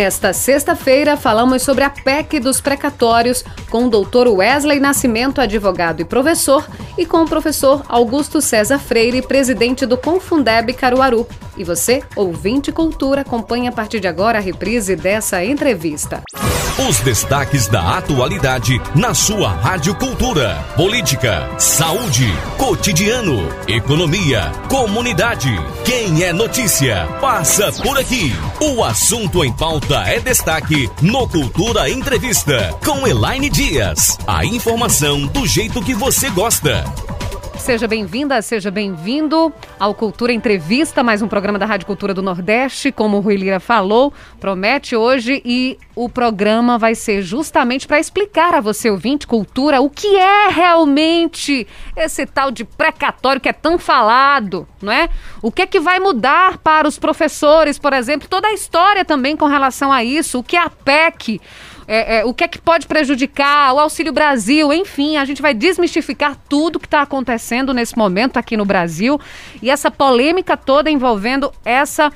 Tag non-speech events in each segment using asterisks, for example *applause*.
Nesta sexta-feira, falamos sobre a PEC dos precatórios com o doutor Wesley Nascimento, advogado e professor, e com o professor Augusto César Freire, presidente do Confundeb Caruaru. E você, ouvinte cultura, acompanha a partir de agora a reprise dessa entrevista. Os destaques da atualidade na sua Rádio Cultura. Política, saúde, cotidiano, economia, comunidade. Quem é notícia, passa por aqui. O assunto em pauta é destaque no Cultura Entrevista com Elaine Dias. A informação do jeito que você gosta. Seja bem-vinda, seja bem-vindo ao Cultura Entrevista, mais um programa da Rádio Cultura do Nordeste, como o Rui Lira falou, promete hoje e o programa vai ser justamente para explicar a você, ouvinte, cultura, o que é realmente esse tal de precatório que é tão falado, não é? O que é que vai mudar para os professores, por exemplo, toda a história também com relação a isso, o que é a PEC, é, é, o que é que pode prejudicar, o Auxílio Brasil, enfim, a gente vai desmistificar tudo que está acontecendo nesse momento aqui no Brasil. E essa polêmica toda envolvendo essa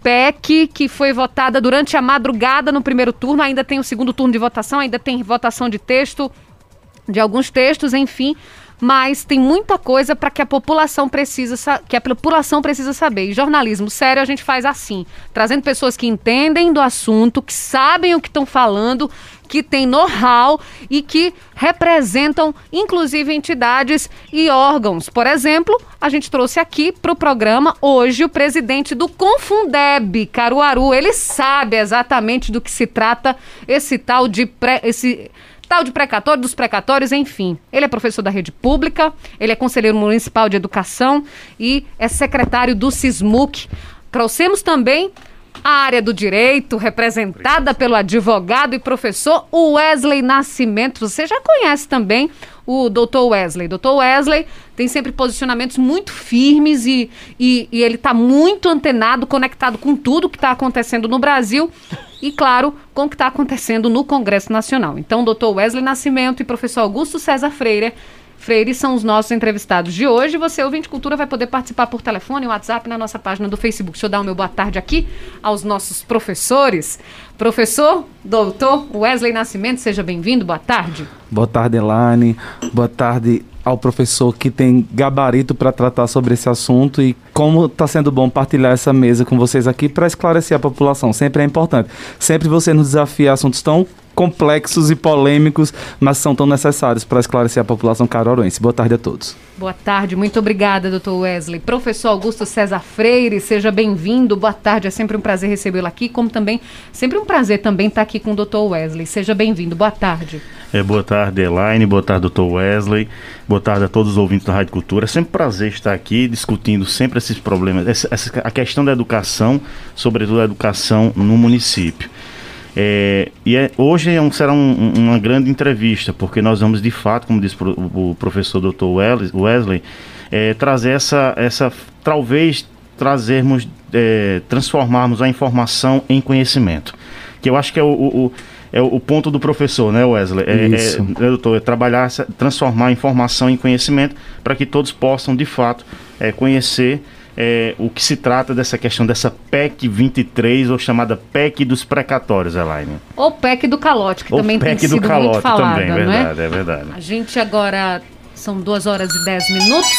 PEC que foi votada durante a madrugada no primeiro turno, ainda tem o segundo turno de votação, ainda tem votação de texto, de alguns textos, enfim mas tem muita coisa para que a população precisa que a população precisa saber. E jornalismo sério a gente faz assim, trazendo pessoas que entendem do assunto, que sabem o que estão falando, que têm know-how e que representam, inclusive, entidades e órgãos. Por exemplo, a gente trouxe aqui para o programa hoje o presidente do Confundeb, Caruaru. Ele sabe exatamente do que se trata esse tal de pré, esse tal de precatório, dos precatórios, enfim. Ele é professor da rede pública, ele é conselheiro municipal de educação e é secretário do SISMUC. Trouxemos também a área do direito, representada pelo advogado e professor Wesley Nascimento. Você já conhece também o doutor Wesley. Doutor Wesley tem sempre posicionamentos muito firmes e, e, e ele está muito antenado, conectado com tudo que está acontecendo no Brasil e, claro, com o que está acontecendo no Congresso Nacional. Então, doutor Wesley Nascimento e professor Augusto César Freire Freire são os nossos entrevistados de hoje. Você, ouvinte cultura, vai poder participar por telefone, WhatsApp, na nossa página do Facebook. Deixa eu dar o meu boa tarde aqui aos nossos professores. Professor, doutor Wesley Nascimento, seja bem-vindo. Boa tarde. Boa tarde, Elane. Boa tarde ao professor que tem gabarito para tratar sobre esse assunto e como está sendo bom partilhar essa mesa com vocês aqui para esclarecer a população. Sempre é importante. Sempre você nos desafia assuntos tão complexos e polêmicos, mas são tão necessários para esclarecer a população caruaruense. Boa tarde a todos. Boa tarde, muito obrigada, doutor Wesley. Professor Augusto César Freire, seja bem-vindo. Boa tarde, é sempre um prazer recebê-lo aqui, como também sempre um prazer também estar aqui com o doutor Wesley. Seja bem-vindo. Boa tarde. É, boa tarde, Elaine. Boa tarde, doutor Wesley. Boa tarde a todos os ouvintes da Rádio Cultura. É sempre um prazer estar aqui discutindo sempre esses problemas, essa, essa, a questão da educação, sobretudo a educação no município. É, e é, hoje é um, será um, uma grande entrevista, porque nós vamos de fato, como disse o, o professor Dr. Wesley, é, trazer essa, essa, talvez trazermos, é, transformarmos a informação em conhecimento, que eu acho que é o, o é o ponto do professor, né, Wesley? É, é Isso. É, doutor, é trabalhar, transformar a informação em conhecimento para que todos possam, de fato, é, conhecer é, o que se trata dessa questão dessa PEC 23, ou chamada PEC dos precatórios, Elaine. Ou PEC do calote, que ou também PEC tem sido calote muito falada, também, é verdade, é? é verdade. A gente agora, são duas horas e dez minutos.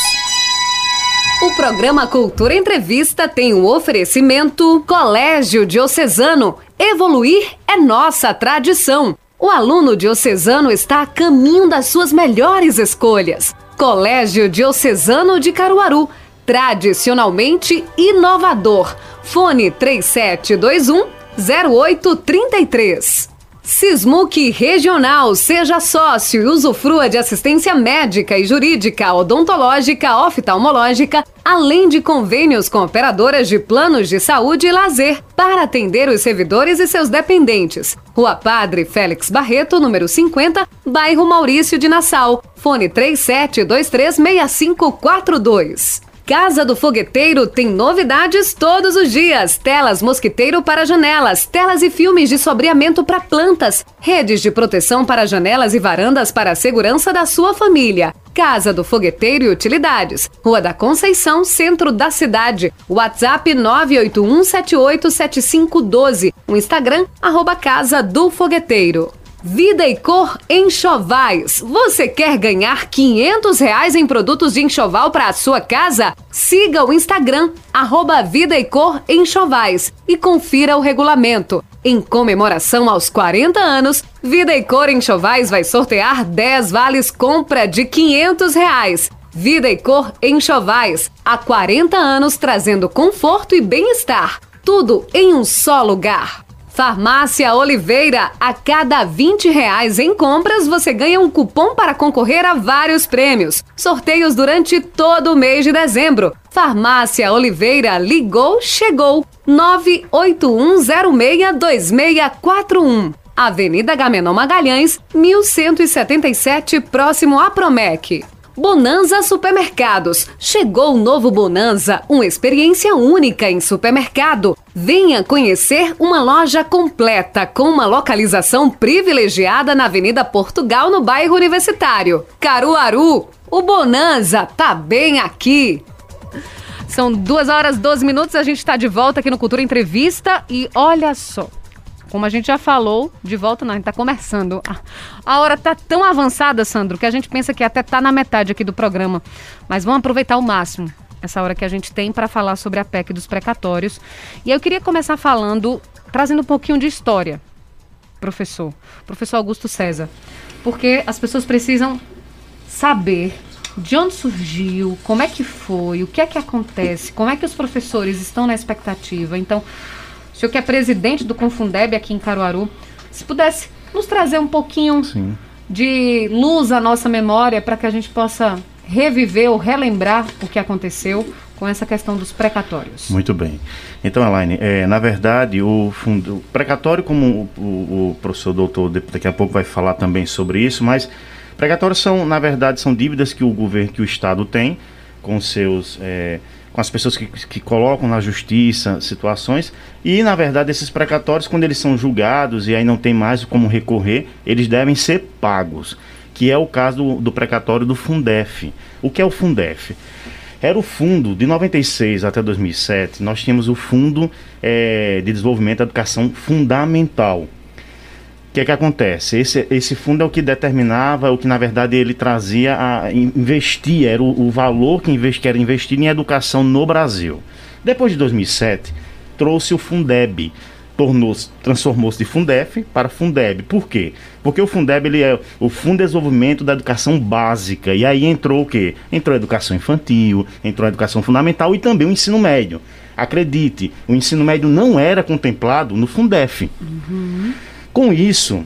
O programa Cultura Entrevista tem o um oferecimento Colégio Diocesano. Evoluir é nossa tradição. O aluno diocesano está a caminho das suas melhores escolhas. Colégio Diocesano de Caruaru tradicionalmente inovador. Fone 3721 0833. Sismuc Regional, seja sócio e usufrua de assistência médica e jurídica, odontológica, oftalmológica, além de convênios com operadoras de planos de saúde e lazer, para atender os servidores e seus dependentes. Rua Padre Félix Barreto, número 50, bairro Maurício de Nassau. Fone 37236542. Casa do Fogueteiro tem novidades todos os dias. Telas mosquiteiro para janelas, telas e filmes de sombreamento para plantas, redes de proteção para janelas e varandas para a segurança da sua família. Casa do Fogueteiro e Utilidades, Rua da Conceição, centro da cidade. WhatsApp 981787512. O Instagram, arroba Casa do Fogueteiro. Vida e Cor Enxovais. Você quer ganhar 500 reais em produtos de enxoval para a sua casa? Siga o Instagram, arroba Vida e Cor Enxovais e confira o regulamento. Em comemoração aos 40 anos, Vida e Cor Enxovais vai sortear 10 vales compra de 500 reais. Vida e Cor Enxovais, há 40 anos trazendo conforto e bem-estar. Tudo em um só lugar. Farmácia Oliveira, a cada 20 reais em compras você ganha um cupom para concorrer a vários prêmios. Sorteios durante todo o mês de dezembro. Farmácia Oliveira ligou, chegou. 981062641. Avenida Gamenon Magalhães, 1177, próximo a Promec. Bonanza Supermercados. Chegou o novo Bonanza, uma experiência única em supermercado. Venha conhecer uma loja completa com uma localização privilegiada na Avenida Portugal, no bairro Universitário. Caruaru, o Bonanza tá bem aqui. São duas horas, 12 minutos, a gente está de volta aqui no Cultura Entrevista e olha só. Como a gente já falou, de volta não, a gente tá começando. A hora tá tão avançada, Sandro, que a gente pensa que até tá na metade aqui do programa. Mas vamos aproveitar ao máximo essa hora que a gente tem para falar sobre a PEC dos precatórios. E eu queria começar falando, trazendo um pouquinho de história, professor. Professor Augusto César. Porque as pessoas precisam saber de onde surgiu, como é que foi, o que é que acontece, como é que os professores estão na expectativa. Então, senhor que é presidente do Confundeb aqui em Caruaru, se pudesse nos trazer um pouquinho Sim. de luz à nossa memória para que a gente possa reviver ou relembrar o que aconteceu com essa questão dos precatórios. Muito bem. Então, Elaine, é, na verdade, o, fundo, o precatório, como o, o, professor doutor daqui a pouco vai falar também sobre isso, mas precatórios são, na verdade, são dívidas que o governo, que o Estado tem com seus... É, com as pessoas que, que colocam na justiça situações. E na verdade esses precatórios quando eles são julgados e aí não tem mais como recorrer eles devem ser pagos que é o caso do, do precatório do Fundef. O que é o Fundef? Era o fundo de 96 até 2007 nós tínhamos o fundo é, de desenvolvimento da educação fundamental o que é que acontece? Esse, esse fundo é o que determinava, o que na verdade ele trazia a investir, era o, o valor que, invest, que era investido em educação no Brasil. Depois de 2007, trouxe o Fundeb, tornou-se, transformou-se de Fundef para Fundeb. Por quê? Porque o Fundeb ele é o Fundo de Desenvolvimento da Educação Básica. E aí entrou o quê? Entrou a educação infantil, entrou a educação fundamental e também o ensino médio. Acredite, o ensino médio não era contemplado no Fundef. Uhum. Com isso,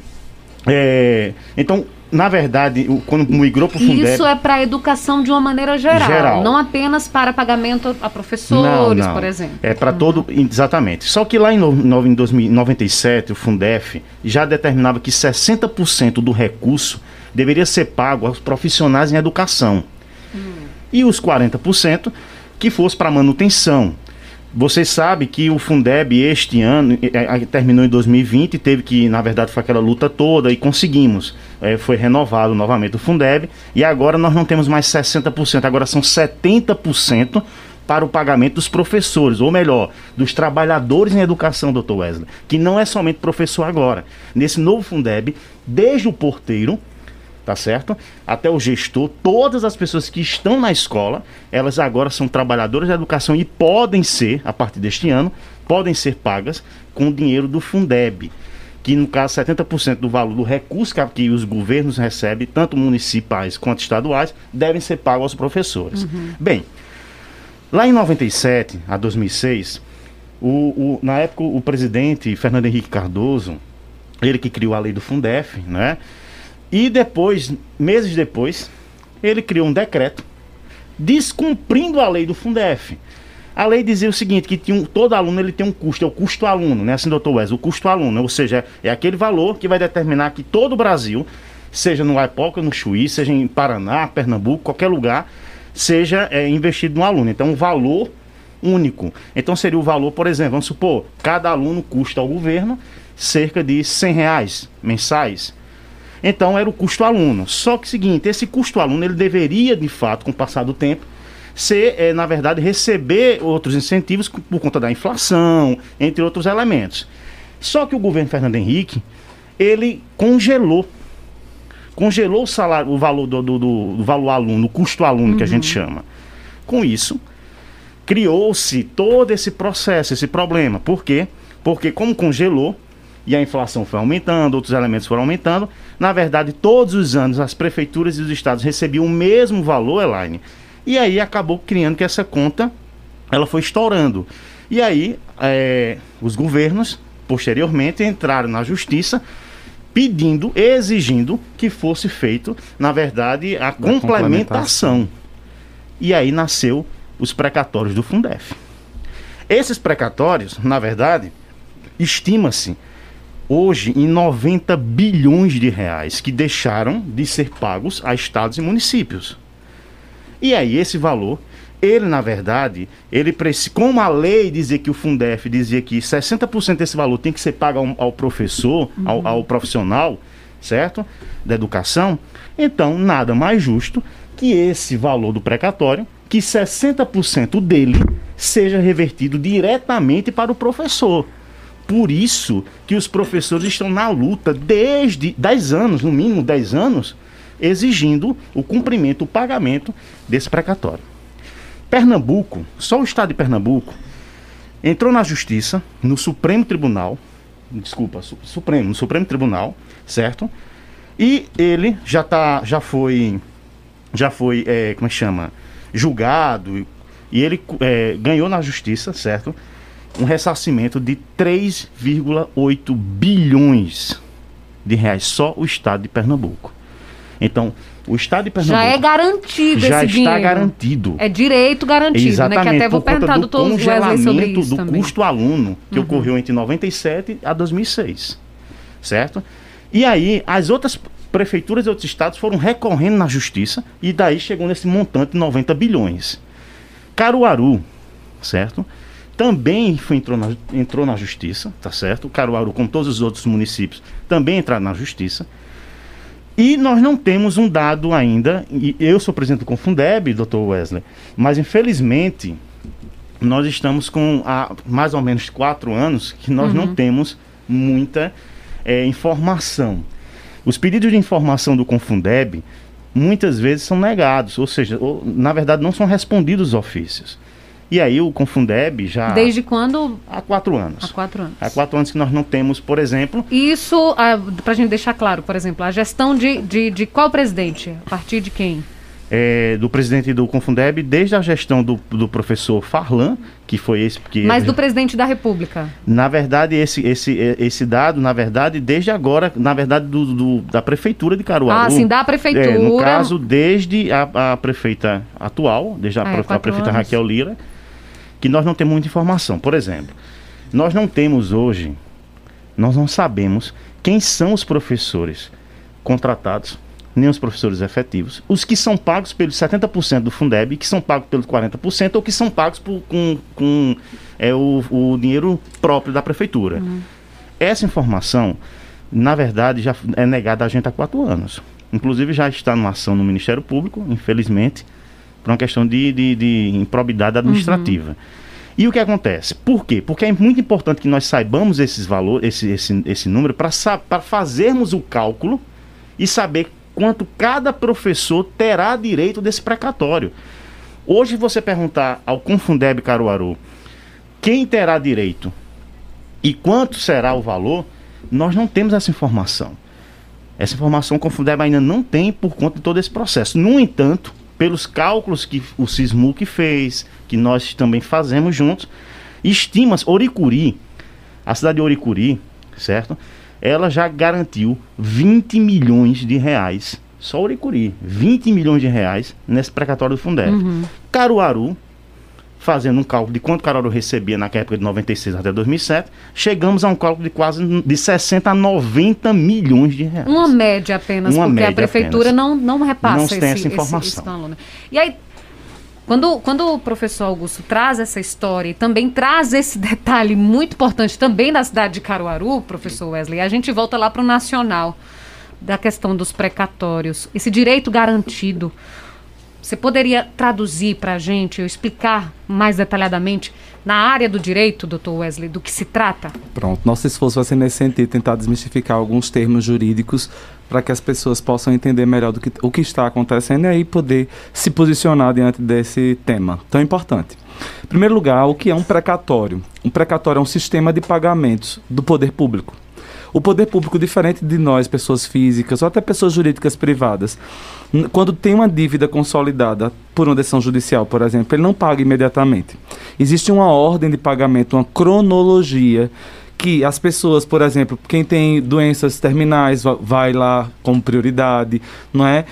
é, então, na verdade, quando migrou para o Fundeb... Isso é para a educação de uma maneira geral, geral, não apenas para pagamento a professores, não, não. por exemplo. É para todo... Exatamente. Só que lá em, no, em 2097, o Fundef já determinava que 60% do recurso deveria ser pago aos profissionais em educação. Hum. E os 40% que fosse para manutenção. Você sabe que o Fundeb este ano terminou em 2020, teve que, na verdade, foi aquela luta toda e conseguimos. É, foi renovado novamente o Fundeb e agora nós não temos mais 60%, agora são 70% para o pagamento dos professores, ou melhor, dos trabalhadores em educação, doutor Wesley, que não é somente professor agora. Nesse novo Fundeb, desde o porteiro, tá certo? Até o gestor, todas as pessoas que estão na escola, elas agora são trabalhadoras da educação e podem ser, a partir deste ano, podem ser pagas com o dinheiro do Fundeb, que no caso 70% do valor do recurso que, que, os governos recebem, tanto municipais quanto estaduais, devem ser pagos aos professores. Uhum. Bem, lá em 97 a 2006, o, o, na época o presidente Fernando Henrique Cardoso, ele que criou a lei do Fundef, né? E depois, meses depois, ele criou um decreto descumprindo a lei do Fundef. A lei dizia o seguinte, que tinha um, todo aluno ele tem um custo, é o custo aluno, né? Assim, doutor Wes, o custo aluno, ou seja, é aquele valor que vai determinar que todo o Brasil, seja no Aipoca, no Chuí, seja em Paraná, Pernambuco, qualquer lugar, seja é, investido no aluno. Então, um valor único. Então, seria o valor, por exemplo, vamos supor, cada aluno custa ao governo cerca de 100 reais mensais. Então era o custo aluno. Só que seguinte, esse custo aluno ele deveria, de fato, com o passar do tempo, ser, é, na verdade, receber outros incentivos por conta da inflação, entre outros elementos. Só que o governo Fernando Henrique, ele congelou. Congelou o salário, o valor do, do, do valor aluno, o custo aluno uhum. que a gente chama. Com isso, criou-se todo esse processo, esse problema. Por quê? Porque como congelou, e a inflação foi aumentando, outros elementos foram aumentando. Na verdade, todos os anos as prefeituras e os estados recebiam o mesmo valor, Elaine. E aí acabou criando que essa conta ela foi estourando. E aí é, os governos, posteriormente, entraram na justiça pedindo, exigindo que fosse feito, na verdade, a complementação. complementação. E aí nasceu os precatórios do Fundef. Esses precatórios, na verdade, estima-se hoje em 90 bilhões de reais que deixaram de ser pagos a estados e municípios. E aí esse valor, ele na verdade, ele como a lei dizia que o Fundef dizia que 60% desse valor tem que ser pago ao, ao professor, uhum. ao, ao profissional, certo? Da educação, então nada mais justo que esse valor do precatório, que 60% dele seja revertido diretamente para o professor. Por isso que os professores estão na luta desde 10 anos, no mínimo 10 anos, exigindo o cumprimento, o pagamento desse precatório. Pernambuco, só o estado de Pernambuco, entrou na justiça, no Supremo Tribunal, desculpa, Supremo, no Supremo Tribunal, certo? E ele já tá, já foi, já foi, é, como é que chama, julgado, e ele é, ganhou na justiça, certo? Um ressarcimento de 3,8 bilhões de reais, só o estado de Pernambuco. Então, o estado de Pernambuco. Já é garantido já está dinheiro. garantido. É direito garantido, Exatamente, né? Que até vou perguntar do sobre isso do também. custo aluno, que uhum. ocorreu entre 97 a 2006. Certo? E aí, as outras prefeituras e outros estados foram recorrendo na justiça e daí chegou nesse montante de 90 bilhões. Caruaru, certo? Também foi, entrou, na, entrou na justiça, tá certo? O Caruaru, como todos os outros municípios, também entraram na justiça. E nós não temos um dado ainda, e eu sou presidente do Confundeb, doutor Wesley, mas infelizmente nós estamos com há mais ou menos quatro anos que nós uhum. não temos muita é, informação. Os pedidos de informação do Confundeb muitas vezes são negados, ou seja, ou, na verdade não são respondidos os ofícios. E aí o Confundeb já. Desde quando? Há quatro anos. Há quatro anos. Há quatro anos que nós não temos, por exemplo. Isso, ah, para a gente deixar claro, por exemplo, a gestão de, de, de qual presidente? A partir de quem? É, do presidente do Confundeb, desde a gestão do, do professor Farlan, que foi esse que Mas do presidente da República. Na verdade, esse, esse, esse dado, na verdade, desde agora, na verdade, do, do da prefeitura de Caruaru. Ah, sim, da prefeitura. É, no caso, desde a, a prefeita atual, desde a, ah, é, a prefeita anos. Raquel Lira que nós não temos muita informação. Por exemplo, nós não temos hoje, nós não sabemos quem são os professores contratados, nem os professores efetivos, os que são pagos pelos 70% do Fundeb, que são pagos pelos 40%, ou que são pagos por, com, com é, o, o dinheiro próprio da prefeitura. Uhum. Essa informação, na verdade, já é negada a gente há quatro anos. Inclusive já está numa ação no Ministério Público, infelizmente, por uma questão de, de, de improbidade administrativa. Uhum. E o que acontece? Por quê? Porque é muito importante que nós saibamos esses valores, esse, esse, esse número, para fazermos o cálculo e saber quanto cada professor terá direito desse precatório. Hoje você perguntar ao Confundeb Caruaru quem terá direito e quanto será o valor, nós não temos essa informação. Essa informação o Confundeb ainda não tem por conta de todo esse processo. No entanto, pelos cálculos que o Sismuc fez, que nós também fazemos juntos, estimas Oricuri, a cidade de Oricuri, certo? Ela já garantiu 20 milhões de reais, só Oricuri, 20 milhões de reais nesse precatório do Fundeb. Uhum. Caruaru fazendo um cálculo de quanto Caruaru recebia naquela época de 96 até 2007, chegamos a um cálculo de quase de 60 a 90 milhões de reais. Uma média apenas, Uma porque média a prefeitura não, não repassa não tem essa informação. Esse, esse e aí, quando, quando o professor Augusto traz essa história e também traz esse *laughs* detalhe muito importante também da cidade de Caruaru, professor Wesley, a gente volta lá para o Nacional. da questão dos precatórios, esse direito garantido, você poderia traduzir para a gente, ou explicar mais detalhadamente na área do direito, doutor Wesley, do que se trata? Pronto, nosso esforço vai ser nesse sentido, tentar desmistificar alguns termos jurídicos para que as pessoas possam entender melhor do que, o que está acontecendo e aí poder se posicionar diante desse tema tão importante. Em primeiro lugar, o que é um precatório? Um precatório é um sistema de pagamentos do poder público. O poder público, diferente de nós, pessoas físicas ou até pessoas jurídicas privadas, quando tem uma dívida consolidada por uma decisão judicial, por exemplo, ele não paga imediatamente. Existe uma ordem de pagamento, uma cronologia que as pessoas, por exemplo, quem tem doenças terminais vai lá com prioridade, não é?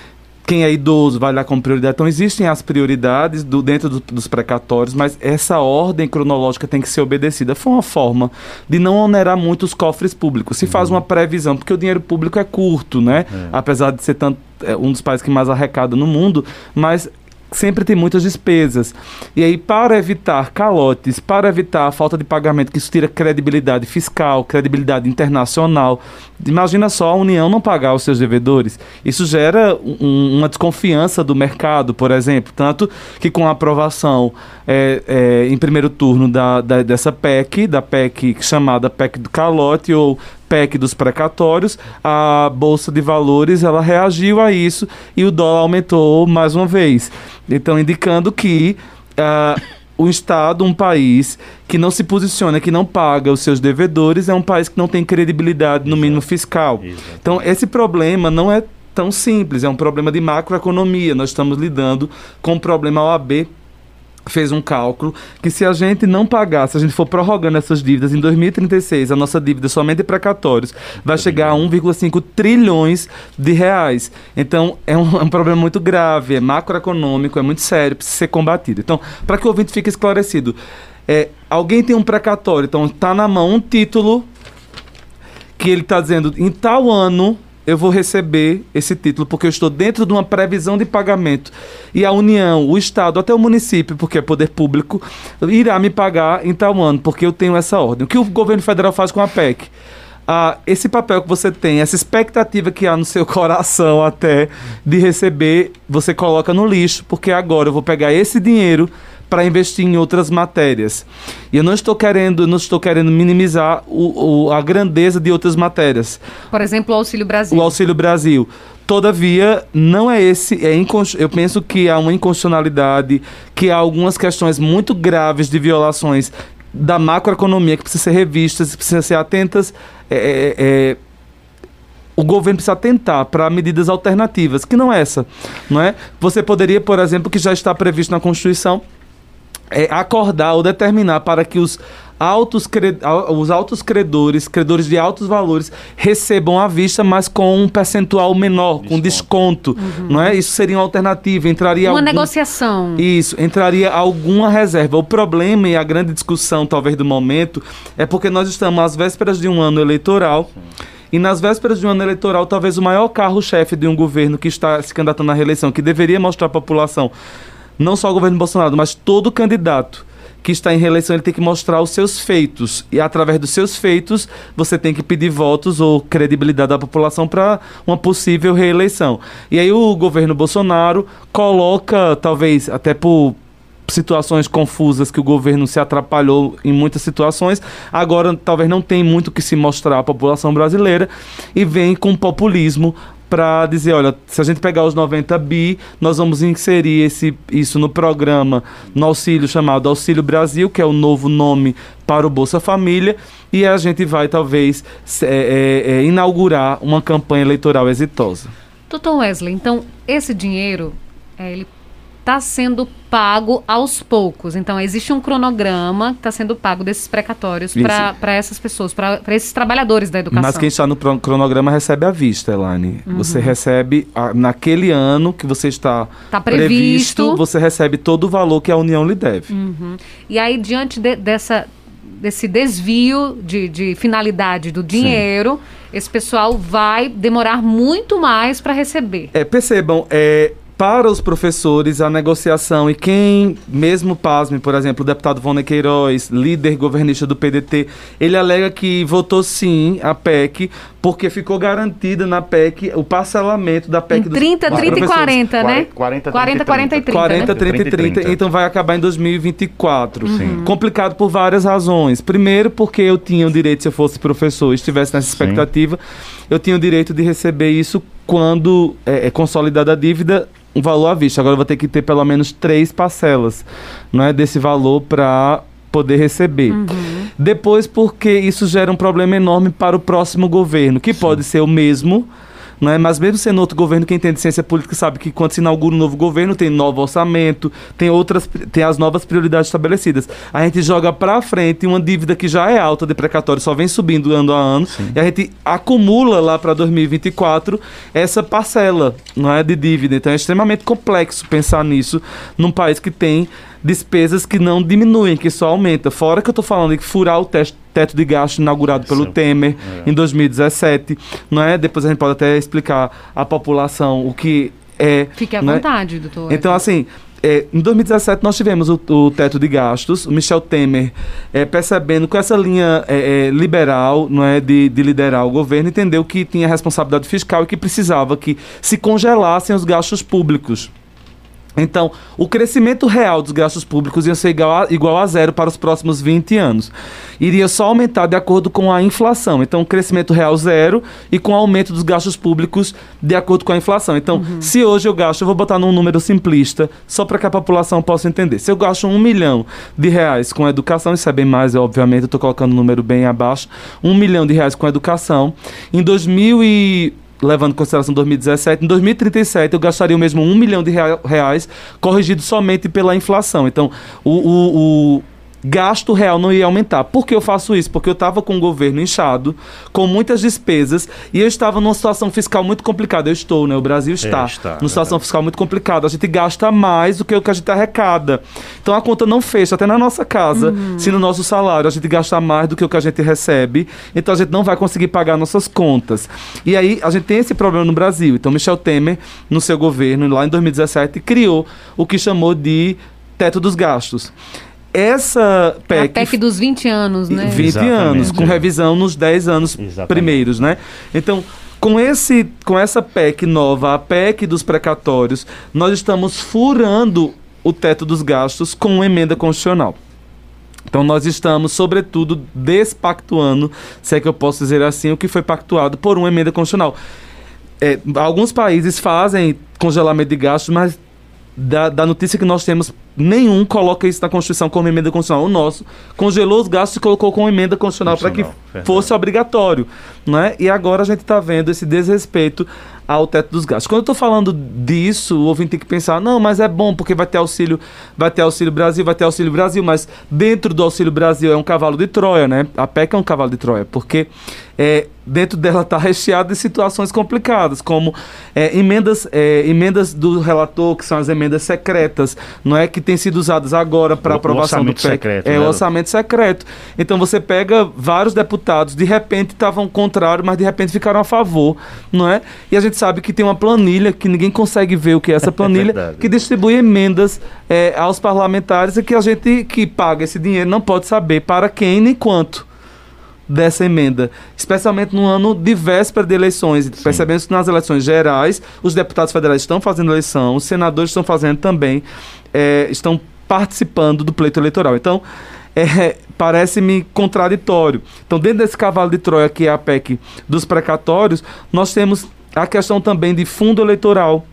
quem é idoso vai lá com prioridade. Então, existem as prioridades do, dentro do, dos precatórios, mas essa ordem cronológica tem que ser obedecida. Foi uma forma de não onerar muito os cofres públicos. Se faz uhum. uma previsão, porque o dinheiro público é curto, né? É. Apesar de ser tanto, é, um dos países que mais arrecada no mundo, mas sempre tem muitas despesas. E aí, para evitar calotes, para evitar a falta de pagamento, que isso tira credibilidade fiscal, credibilidade internacional. Imagina só a União não pagar os seus devedores. Isso gera um, uma desconfiança do mercado, por exemplo. Tanto que com a aprovação é, é, em primeiro turno da, da, dessa PEC, da PEC chamada PEC do calote ou PEC dos precatórios, a Bolsa de Valores ela reagiu a isso e o dólar aumentou mais uma vez. Então, indicando que uh, o Estado, um país que não se posiciona, que não paga os seus devedores, é um país que não tem credibilidade no mínimo fiscal. Exato. Então, esse problema não é tão simples, é um problema de macroeconomia. Nós estamos lidando com o problema OAB fez um cálculo que se a gente não pagar, se a gente for prorrogando essas dívidas em 2036, a nossa dívida somente precatórios vai chegar a 1,5 trilhões de reais. Então é um, *laughs* é um, problema muito grave, é macroeconômico, é muito sério, precisa ser combatido. Então, para que o ouvinte fique esclarecido, é, alguém tem um precatório, então está na mão um título que ele está dizendo em tal ano eu vou receber esse título porque eu estou dentro de uma previsão de pagamento. E a União, o Estado, até o município, porque é poder público, irá me pagar em tal ano, porque eu tenho essa ordem. O que o governo federal faz com a PEC? Ah, esse papel que você tem, essa expectativa que há no seu *laughs* coração até de receber, você coloca no lixo, porque agora eu vou pegar esse dinheiro para investir em outras matérias. E eu não estou querendo, não estou querendo minimizar o, o, a grandeza de outras matérias. Por exemplo, o Auxílio Brasil. O Auxílio Brasil. Todavia, não é esse. É eu penso que há uma inconstitucionalidade, que há algumas questões muito graves de violações da macroeconomia que precisam ser revistas, precisam ser atentas. É, é, é, o governo precisa atentar para medidas alternativas, que não é essa, não é? Você poderia, por exemplo, que já está previsto na Constituição, é, acordar ou determinar para que os altos, os altos credores, credores de altos valores, recebam à vista, mas com um percentual menor, desconto. com desconto. Uhum. Não é? Isso seria uma alternativa. Entraria uma algum... negociação. Isso, entraria alguma reserva. O problema e a grande discussão, talvez, do momento, é porque nós estamos às vésperas de um ano eleitoral. Sim. E nas vésperas de um ano eleitoral, talvez o maior carro-chefe de um governo que está se candidatando à reeleição, que deveria mostrar à população não só o governo Bolsonaro, mas todo candidato que está em reeleição, ele tem que mostrar os seus feitos. E através dos seus feitos, você tem que pedir votos ou credibilidade da população para uma possível reeleição. E aí o governo Bolsonaro coloca, talvez até por situações confusas que o governo se atrapalhou em muitas situações, agora talvez não tem muito que se mostrar à população brasileira e vem com populismo para dizer, olha, se a gente pegar os 90 bi, nós vamos inserir esse, isso no programa, no auxílio chamado Auxílio Brasil, que é o novo nome para o Bolsa Família, e a gente vai talvez é, é, é, inaugurar uma campanha eleitoral exitosa. Doutor Wesley, então esse dinheiro, é, ele está sendo pago aos poucos. Então, existe um cronograma que está sendo pago desses precatórios para essas pessoas, para esses trabalhadores da educação. Mas quem está no cronograma recebe à vista, Elaine. Uhum. Você recebe, a, naquele ano que você está tá previsto. previsto. você recebe todo o valor que a União lhe deve. Uhum. E aí, diante de, dessa, desse desvio de, de finalidade do dinheiro... Sim esse pessoal vai demorar muito mais para receber. É, percebam, é, para os professores, a negociação e quem, mesmo pasme, por exemplo, o deputado Vone Queiroz, líder governista do PDT, ele alega que votou sim a PEC porque ficou garantida na PEC o parcelamento da PEC em 30, dos 30 e 40, né? 40, 40, 40 e 30. 40, né? 30 e 30, 30. então vai acabar em 2024. Sim. Complicado por várias razões. Primeiro, porque eu tinha o direito, se eu fosse professor e estivesse nessa Sim. expectativa, eu tinha o direito de receber isso quando é, é consolidada a dívida, um valor à vista. Agora eu vou ter que ter pelo menos três parcelas não é, desse valor para poder receber. Depois, porque isso gera um problema enorme para o próximo governo, que pode ser o mesmo. Não é? Mas mesmo sendo outro governo, quem entende ciência política sabe que quando se inaugura um novo governo, tem novo orçamento, tem outras, tem as novas prioridades estabelecidas. A gente joga para frente uma dívida que já é alta de precatório, só vem subindo ano a ano, e a gente acumula lá para 2024 essa parcela, não é, de dívida. Então é extremamente complexo pensar nisso num país que tem despesas que não diminuem, que só aumenta. Fora que eu estou falando de furar o tes- teto de gasto inaugurado pelo. Temer É. em 2017, não é? Depois a gente pode até explicar à população o que é. Fique à né? vontade, doutor. Então, assim, é, em 2017 nós tivemos o, o teto de gastos, o Michel Temer é, percebendo com essa linha é, é, liberal, não é, de, de liderar o governo, entendeu que tinha responsabilidade fiscal e que precisava que se congelassem os gastos públicos. Então, o crescimento real dos gastos públicos ia ser igual a, igual a zero para os próximos 20 anos. Iria só aumentar de acordo com a inflação. Então, crescimento real zero e com aumento dos gastos públicos de acordo com a inflação. Então, se hoje eu gasto, eu vou botar num número simplista, só para que a população possa entender. Se eu gasto um milhão de reais com educação, isso é bem mais, obviamente, eu estou colocando um número bem abaixo, um milhão de reais com educação, em 2000 e levando em consideração 2017, em 2037 eu gastaria o mesmo um milhão de rea- reais, corrigido somente pela inflação. Então, o, o- o gasto real não ia aumentar. Por que eu faço isso? Porque eu estava com o governo inchado, com muitas despesas, e eu estava numa situação fiscal muito complicada. Eu estou, né? O Brasil está, está, numa situação verdade. fiscal muito complicada. A gente gasta mais do que o que a gente arrecada. Então a conta não fecha, até na nossa casa, se no nosso salário a gente gasta mais do que o que a gente recebe, então a gente não vai conseguir pagar nossas contas. E aí a gente tem esse problema no Brasil. Então Michel Temer, no seu governo, lá em 2017, criou o que chamou de teto dos gastos. Essa a PEC, PEC dos 20 anos, né? 20 Exatamente, anos, com é. revisão nos 10 anos Exatamente. primeiros, né? Então, com, esse, com essa PEC nova, a PEC dos precatórios, nós estamos furando o teto dos gastos com uma emenda constitucional. Então nós estamos, sobretudo, despactuando, se é que eu posso dizer assim, o que foi pactuado por uma emenda constitucional. É, alguns países fazem congelamento de gastos, mas da, da notícia que nós temos, nenhum coloca isso na Constituição como emenda constitucional. O nosso congelou os gastos e colocou como emenda constitucional para que verdade. fosse obrigatório. Né? E agora a gente está vendo esse desrespeito ao teto dos gastos. Quando eu estou falando disso, o ouvinte tem que pensar, não, mas é bom porque vai ter auxílio, vai ter auxílio Brasil, vai ter auxílio Brasil, mas dentro do auxílio Brasil é um cavalo de Troia, né? A PEC é um cavalo de Troia, porque é, dentro dela está recheado de situações complicadas, como é, emendas, é, emendas do relator, que são as emendas secretas, não é que têm sido usadas agora para aprovação do PEC. secreto, é né, orçamento secreto. Então você pega vários deputados, de repente estavam contrário, mas de repente ficaram a favor, não é? E a gente sabe que tem uma planilha que ninguém consegue ver o que é essa *laughs* planilha, verdade. que distribui emendas é, aos parlamentares e que a gente que paga esse dinheiro não pode saber para quem nem quanto dessa emenda, especialmente no ano de véspera de eleições. Percebemos que nas eleições gerais, os deputados federais estão fazendo eleição, os senadores estão fazendo também, é, estão participando do pleito eleitoral. Então, é, parece-me contraditório. Então, dentro desse cavalo de Troia, que é a PEC dos precatórios, nós temos a questão também de fundo eleitoral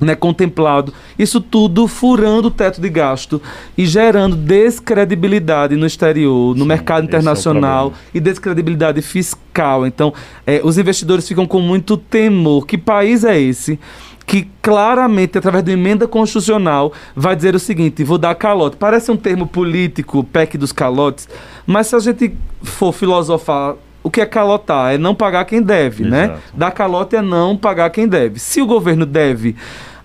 né, contemplado. Isso tudo furando o teto de gasto e gerando descredibilidade no exterior, no Sim, mercado é internacional problema. e descredibilidade fiscal. Então, eh, os investidores ficam com muito temor. Que país é esse? Que claramente, através uma emenda constitucional, vai dizer o seguinte: vou dar calote. Parece um termo político, PEC dos calotes, mas se a gente for filosofar, o que é calotar? É não pagar quem deve, né? Exato. Dar calote é não pagar quem deve. Se o governo deve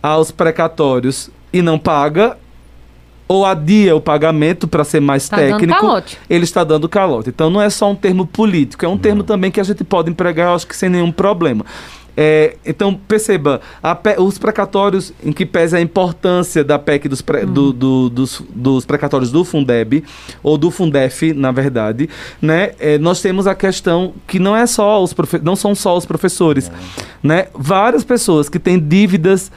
aos precatórios e não paga, ou adia o pagamento para ser mais Tá técnico, ele está dando calote. Então não é só um termo político, é um termo também que a gente pode empregar, acho que sem nenhum problema. É, então, perceba, os precatórios em que pesa a importância da PEC dos, pre, uhum. do, do, dos, dos, precatórios do Fundeb, ou do Fundef, na verdade, né? É, nós temos a questão que não é só os não são só os professores, uhum. né? Várias pessoas que têm dívidas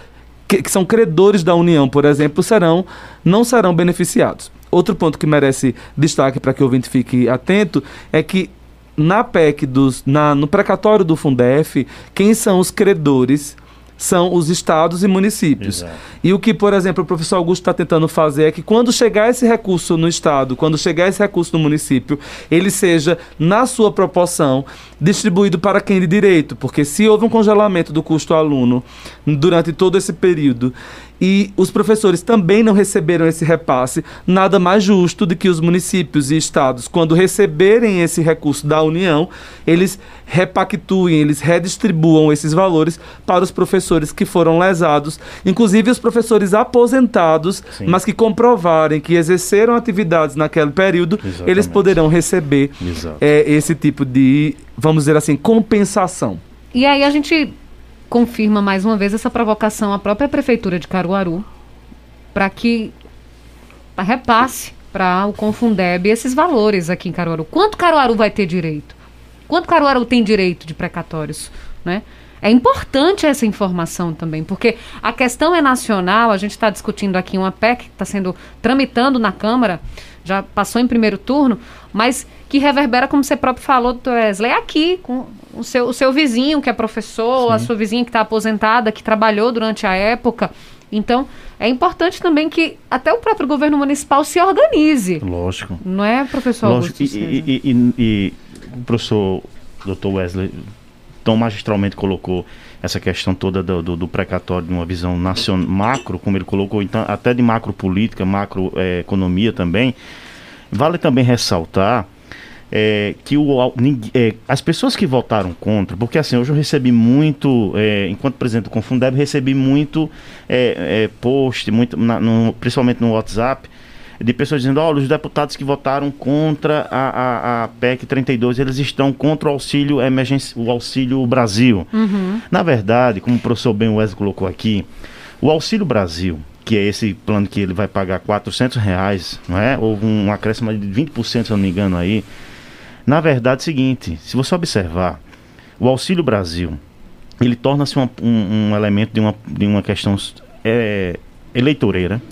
que, que, são credores da União, por exemplo, serão não serão beneficiados. Outro ponto que merece destaque para que o ouvinte fique atento é que na PEC dos, na, no precatório do Fundef, quem são os credores são os estados e municípios. Exato. E o que, por exemplo, o professor Augusto está tentando fazer é que quando chegar esse recurso no estado, quando chegar esse recurso no município, ele seja, na sua proporção, distribuído para quem de direito. Porque se houve um congelamento do custo aluno durante todo esse período e os professores também não receberam esse repasse, nada mais justo do que os municípios e estados, quando receberem esse recurso da União, eles repactuem, eles redistribuam esses valores para os professores que foram lesados, inclusive os professores aposentados, Sim. mas que comprovarem que exerceram atividades naquele período, Exatamente. eles poderão receber é, esse tipo de, vamos dizer assim, compensação. E aí a gente confirma mais uma vez essa provocação à própria prefeitura de Caruaru para que repasse para o Confundeb esses valores aqui em Caruaru. Quanto Caruaru vai ter direito? Quanto Caruaru tem direito de precatórios, né? É importante essa informação também, porque a questão é nacional, a gente está discutindo aqui uma PEC que está sendo tramitando na Câmara, já passou em primeiro turno, mas que reverbera, como você próprio falou, doutor Wesley, aqui, com o seu, o seu vizinho que é professor, Sim. a sua vizinha que está aposentada, que trabalhou durante a época. Então, é importante também que até o próprio governo municipal se organize. Lógico. Não é, professor Lógico. Augusto, e, e, e, e, o professor doutor Wesley tão magistralmente colocou essa questão toda do, do, do precatório de uma visão nacional, macro, como ele colocou, então, até de macro política, macro é, economia também. Vale também ressaltar é, que o, é, as pessoas que votaram contra, porque assim, hoje eu recebi muito, é, enquanto presidente do Confundeb, recebi muito é, é, post, muito, na, no, principalmente no WhatsApp, de pessoas dizendo, olha, os deputados que votaram contra a, a, a PEC 32, eles estão contra o auxílio emergência, o auxílio Brasil. Uhum. Na verdade, como o professor Ben Wesley colocou aqui, o auxílio Brasil, que é esse plano que ele vai pagar 400 reais, não é? Houve um acréscimo de 20%, se eu não me engano aí. Na verdade, é o seguinte, se você observar, o Auxílio Brasil, ele torna-se um, um, elemento de uma, de uma questão é, eleitoreira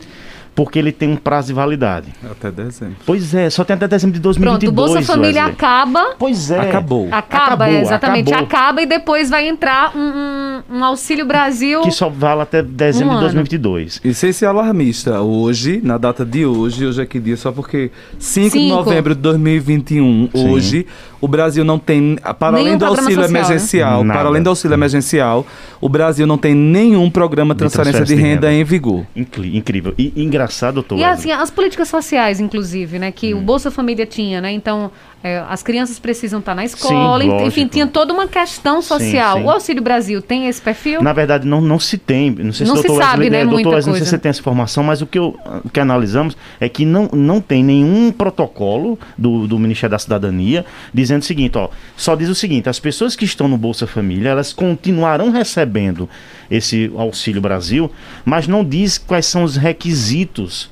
porque ele tem um prazo de validade. Até dezembro. Pois é, só tem até dezembro de 2022. Pronto, o Bolsa Família Wesley. acaba. Pois é. Acabou. Acaba, acabou, exatamente. Acabou. Acaba e depois vai entrar um, um, um, Auxílio Brasil. Que só vale até dezembro um de 2022. E sem ser alarmista, hoje, na data de hoje, hoje é que dia, só porque 5 Cinco. de novembro de 2021, Sim. hoje, o Brasil não tem, para nenhum além do auxílio social, né? emergencial, né? para além do auxílio emergencial, o Brasil não tem nenhum programa de transferência de, transferência de renda, renda, em vigor. Incrível. E engraçado, doutor. E assim, as políticas sociais, inclusive, né, que hum. o Bolsa Família tinha, né? Então, é, as crianças precisam estar na escola, sim, enfim, tinha toda uma questão social. Sim, sim. O Auxílio Brasil tem esse perfil? Na verdade, não, não se tem. Não sei não se, se doutor sabe, Wesley, né? É, doutor Wesley, não sei se você tem essa informação, mas o que, eu, o que analisamos é que não, não tem nenhum protocolo do, do Ministério da Cidadania dizendo o seguinte, ó, só diz o seguinte, as pessoas que estão no Bolsa Família, elas continuarão recebendo esse Auxílio Brasil, mas não diz quais são os requisitos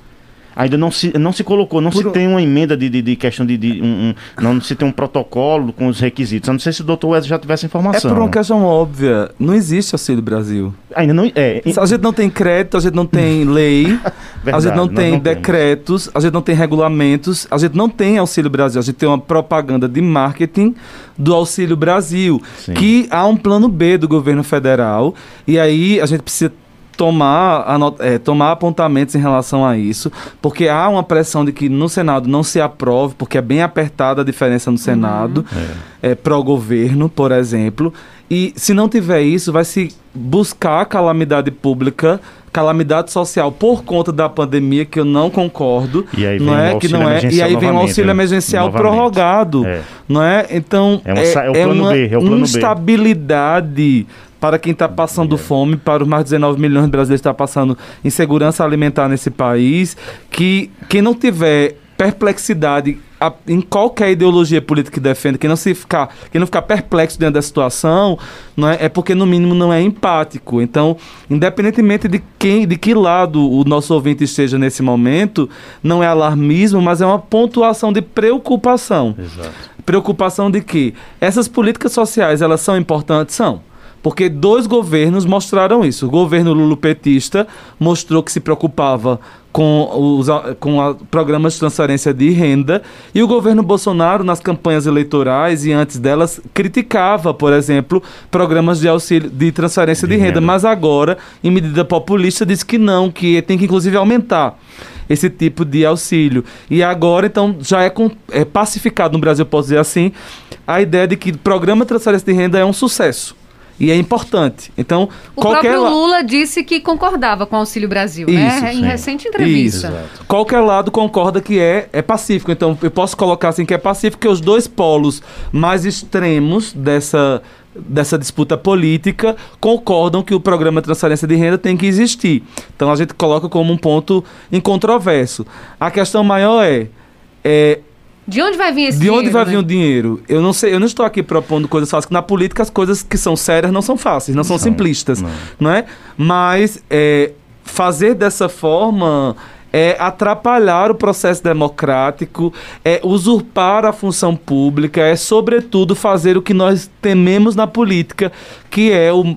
ainda não se, não se colocou, não Por... se tem uma emenda de, de, de questão de. de um, um, não se tem um protocolo com os requisitos. Eu não sei se o doutor Wesley já tivesse informação. É por uma questão óbvia. Não existe auxílio Brasil. Ainda não. É, a gente não tem crédito, a gente não tem *laughs* lei, Verdade, a gente não tem não decretos, temos. a gente não tem regulamentos, a gente não tem auxílio Brasil. A gente tem uma propaganda de marketing do Auxílio Brasil, Sim. que há um plano B do governo federal, e aí a gente precisa tomar, é, tomar apontamentos em relação a isso, porque há uma pressão de que no Senado não se aprove, porque é bem apertada a diferença no Senado, uhum. é. é pró-governo, por exemplo. E se não tiver isso, vai se buscar calamidade pública, calamidade social por conta da pandemia, que eu não concordo. E aí vem não é, que não é, e aí vem o auxílio emergencial novamente. prorrogado. É. Não é? Então, é, uma, é, é, é uma B, é instabilidade para quem está passando fome, para os mais de 19 milhões de brasileiros que estão passando insegurança alimentar nesse país, que quem não tiver perplexidade a, em qualquer ideologia política que defenda, quem não se ficar, quem não ficar perplexo diante da situação, não é, é porque no mínimo não é empático. Então, independentemente de quem, de que lado o nosso ouvinte esteja nesse momento, não é alarmismo, mas é uma pontuação de preocupação. Exato. Preocupação de que essas políticas sociais, elas são importantes, são. Porque dois governos mostraram isso. O governo lulopetista mostrou que se preocupava com os com a, programas de transferência de renda e o governo Bolsonaro nas campanhas eleitorais e antes delas criticava, por exemplo, programas de auxílio de transferência de, de renda, renda, mas agora, em medida populista, diz que não, que tem que inclusive aumentar esse tipo de auxílio. E agora, então, já é, com, é pacificado no Brasil, posso dizer assim, a ideia de que o programa de transferência de renda é um sucesso e é importante. Então, o qualquer próprio Lula disse que concordava com o Auxílio Brasil, né? Isso, né? Sim. Em recente entrevista. Isso. Qualquer lado concorda que é, é pacífico. Então, eu posso colocar assim que é pacífico, que os dois polos mais extremos dessa dessa disputa política concordam que o programa de transferência de renda tem que existir. Então a gente coloca como um ponto incontroverso. A questão maior é, é de onde vai vir esse de dinheiro? De onde vai né? vir o dinheiro? Eu não sei, eu não estou aqui propondo coisas fáceis. Na política, as coisas que são sérias não são fáceis, não, não são simplistas, não. não é? Mas é, fazer dessa forma é atrapalhar o processo democrático, é usurpar a função pública, é sobretudo fazer o que nós tememos na política, que é o,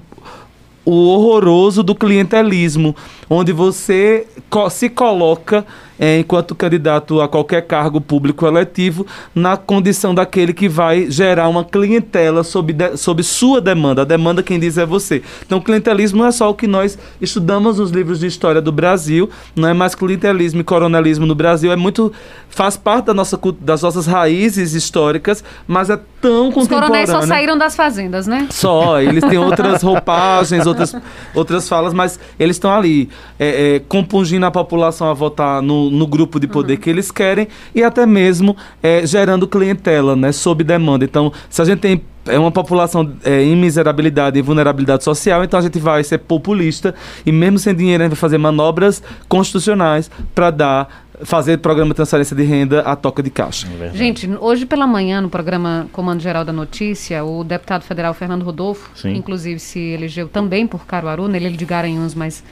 o horroroso do clientelismo, onde você se coloca é, enquanto candidato a qualquer cargo público eletivo, na condição daquele que vai gerar uma clientela sob, de, sob sua demanda. A demanda quem diz é você. Então, clientelismo não é só o que nós estudamos nos livros de história do Brasil, não é mais clientelismo e coronelismo no Brasil, é muito faz parte da nossa, das nossas raízes históricas, mas é tão Os contemporâneo. Os coronéis só saíram das fazendas, né? Só, eles têm outras roupagens, outras, outras falas, mas eles estão ali é, é, compungindo a população a votar no, no grupo de poder uhum. que eles querem e até mesmo é, gerando clientela, né, sob demanda. Então, se a gente tem é uma população é, em miserabilidade e vulnerabilidade social, então a gente vai ser populista e mesmo sem dinheiro a gente vai fazer manobras constitucionais para dar fazer programa de transferência de renda à toca de caixa. É gente, hoje pela manhã no programa Comando Geral da Notícia, o deputado federal Fernando Rodolfo, Sim. inclusive se elegeu também por Caruaru, nele ele de Garanhuns, mas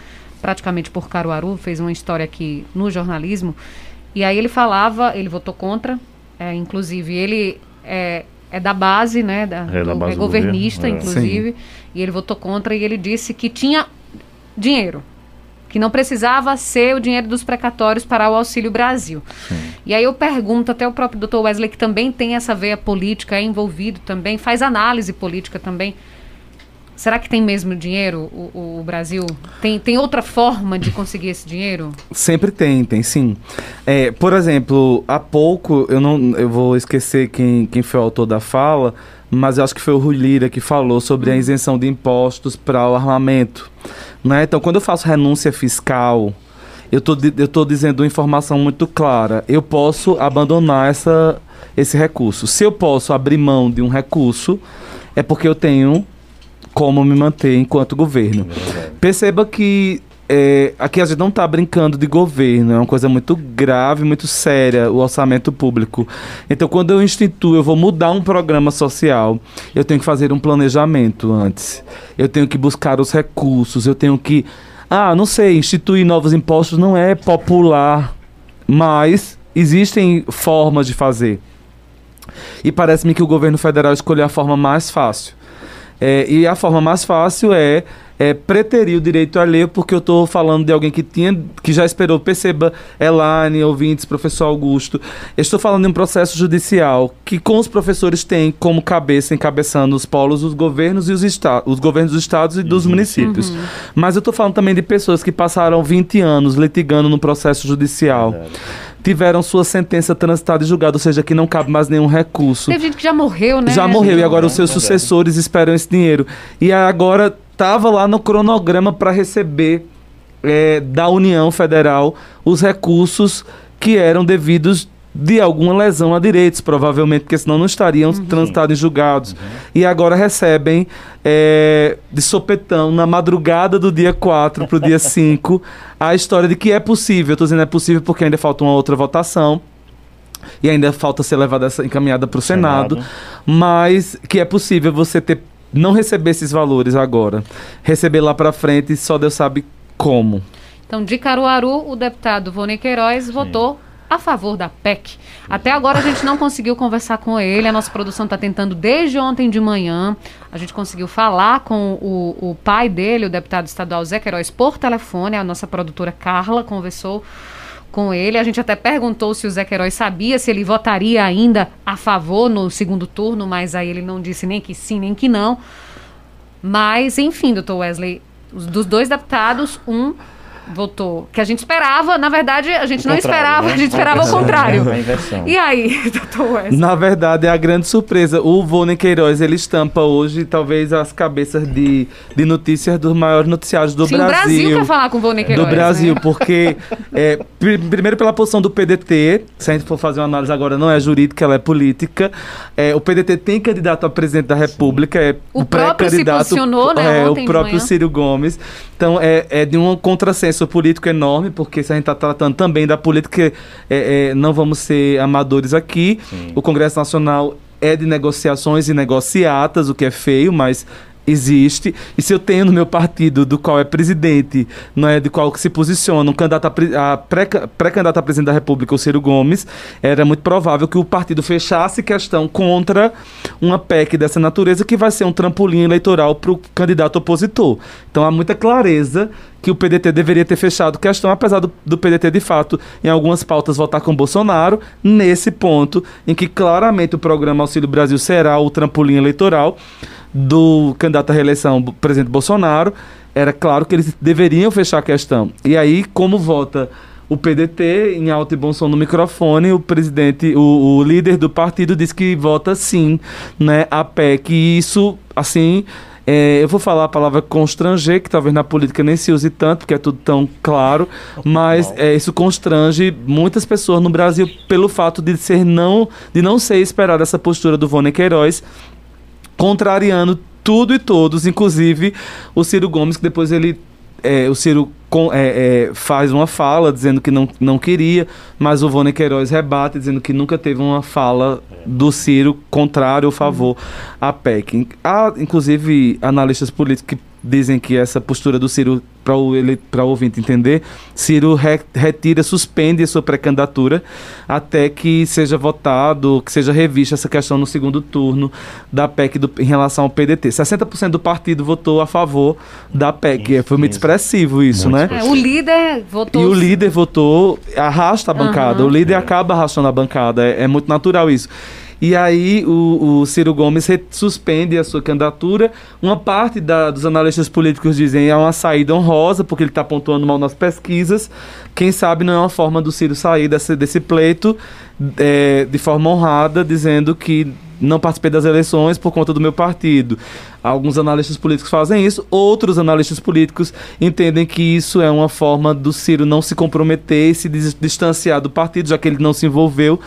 praticamente por Caruaru, fez uma história aqui no jornalismo. E aí ele falava, ele votou contra, é, inclusive ele é, é, da base, né? Da, é, do, base é governista, governo. É. inclusive. E ele votou contra e ele disse que tinha dinheiro. Que não precisava ser o dinheiro dos precatórios para o Auxílio Brasil. Sim. E aí eu pergunto, até o próprio doutor Wesley, que também tem essa veia política, é envolvido também, faz análise política também. Será que tem mesmo dinheiro o, o, Brasil? Tem, tem outra forma de conseguir esse dinheiro? Sempre tem, tem sim. É, por exemplo, há pouco, eu não eu vou esquecer quem, quem foi o autor da fala, mas eu acho que foi o Rui Lira que falou sobre a isenção de impostos para o armamento. Né? Então, quando eu faço renúncia fiscal, eu tô, estou dizendo uma informação muito clara. Eu posso abandonar essa, esse recurso. Se eu posso abrir mão de um recurso, é porque eu tenho como me manter enquanto governo. Perceba que é, aqui a gente não está brincando de governo, é uma coisa muito grave, muito séria, o orçamento público. Então, quando eu instituo, eu vou mudar um programa social, eu tenho que fazer um planejamento antes. Eu tenho que buscar os recursos, eu tenho que. Ah, não sei, instituir novos impostos não é popular, mas existem formas de fazer. E parece-me que o governo federal escolheu a forma mais fácil é, e a forma mais fácil é, é preterir o direito alheio, porque eu estou falando de alguém que tinha, que já esperou. Perceba, Elane, ouvintes, professor Augusto. Eu estou falando de um processo judicial que, com os professores, tem como cabeça, encabeçando os polos, os governos e os estados, os governos dos estados e dos uhum. municípios. Uhum. Mas eu estou falando também de pessoas que passaram 20 anos litigando no processo judicial. Verdade tiveram sua sentença transitada e julgada, ou seja, que não cabe mais nenhum recurso. Teve gente que já morreu, né? Já morreu, e agora os seus sucessores esperam esse dinheiro. E agora estava lá no cronograma para receber é, da União Federal os recursos que eram devidos de alguma lesão a direitos, provavelmente, porque senão não estariam uhum. transitados em julgados. Uhum. E agora recebem é, de sopetão, na madrugada do dia 4 para o dia *laughs* 5, a história de que é possível. Estou dizendo é possível porque ainda falta uma outra votação e ainda falta ser levada essa encaminhada para o Senado. Senado. mas que é possível você ter não receber esses valores agora, receber lá para frente, só Deus sabe como. Então, de Caruaru, o deputado Vone Queiroz votou a favor da PEC. Até agora a gente não conseguiu conversar com ele, a nossa produção está tentando desde ontem de manhã. A gente conseguiu falar com o, o pai dele, o deputado estadual Zé Queiroz, por telefone. A nossa produtora Carla conversou com ele. A gente até perguntou se o Zé Queiroz sabia se ele votaria ainda a favor no segundo turno, mas aí ele não disse nem que sim, nem que não. Mas, enfim, doutor Wesley, os- dos dois deputados, um votou que a gente esperava, na verdade, a gente O não esperava, né? a gente esperava o contrário. É. E aí, *laughs* doutor Wesley? Na verdade, é a grande surpresa. O Vônei Queiroz, ele estampa hoje, talvez, as cabeças de, de notícias dos maiores noticiários do Sim, o Brasil Brasil. quer falar com o Vone Queiroz. do Brasil, né? *laughs* porque é, pri- primeiro pela posição do PDT, se a gente for fazer uma análise agora, não é jurídica, ela é política. É, o PDT tem candidato a presidente da República, é O próprio se pré-candidato, posicionou, né, é, ontem o próprio. Ciro Gomes. Então é, é de um contrassenso político enorme, porque se a gente está tratando também da política, é, é, não vamos ser amadores aqui. Sim. O Congresso Nacional é de negociações e negociatas, o que é feio, mas existe. E se eu tenho no meu partido, do qual é presidente, não é de qual que se posiciona, um candidato a, a pré- pré-candidato a presidente da República, o Ciro Gomes, era muito provável que o partido fechasse questão contra uma PEC dessa natureza, que vai ser um trampolim eleitoral para o candidato opositor. Então há muita clareza que o PDT deveria ter fechado questão, apesar do, do PDT, de fato, em algumas pautas votar com Bolsonaro, nesse ponto em que claramente o programa Auxílio Brasil será o trampolim eleitoral do candidato à reeleição, o presidente Bolsonaro, era claro que eles deveriam fechar a questão. E aí, como vota o PDT, em alto e bom som no microfone, o presidente, o, o líder do partido disse que vota sim, né, a PEC. E isso, assim, é, eu vou falar a palavra constranger, que talvez na política nem se use tanto, porque é tudo tão claro, mas é, isso constrange muitas pessoas no Brasil pelo fato de ser não, de não ser esperada essa postura do Vone Queiroz, contrariando tudo e todos, inclusive o Ciro Gomes, que depois ele. é, o Ciro com- é, é, faz uma fala dizendo que não, não queria, mas o Vone Queiroz rebate dizendo que nunca teve uma fala do Ciro contrário ou favor à PEC. Há, inclusive, analistas políticos que dizem que essa postura do Ciro, para o, ele- o ouvinte entender, Ciro re- retira, suspende a sua pré-candidatura até que seja votado, que seja revista essa questão no segundo turno da PEC do- em relação ao PDT. 60% do partido votou a favor da PEC. Isso, Foi muito expressivo isso, Muito né? É, o líder votou. E o líder votou, arrasta a bancada. Aham. O líder acaba arrastando a bancada. É, é muito natural isso. E aí o, o Ciro Gomes suspende a sua candidatura. Uma parte da- dos analistas políticos dizem é uma saída honrosa, porque ele está pontuando mal nas pesquisas. Quem sabe não é uma forma do Ciro sair desse, desse pleito é, de forma honrada, dizendo que não participei das eleições por conta do meu partido. Alguns analistas políticos fazem isso, outros analistas políticos entendem que isso é uma forma do Ciro não se comprometer e se dis- distanciar do partido, já que ele não se envolveu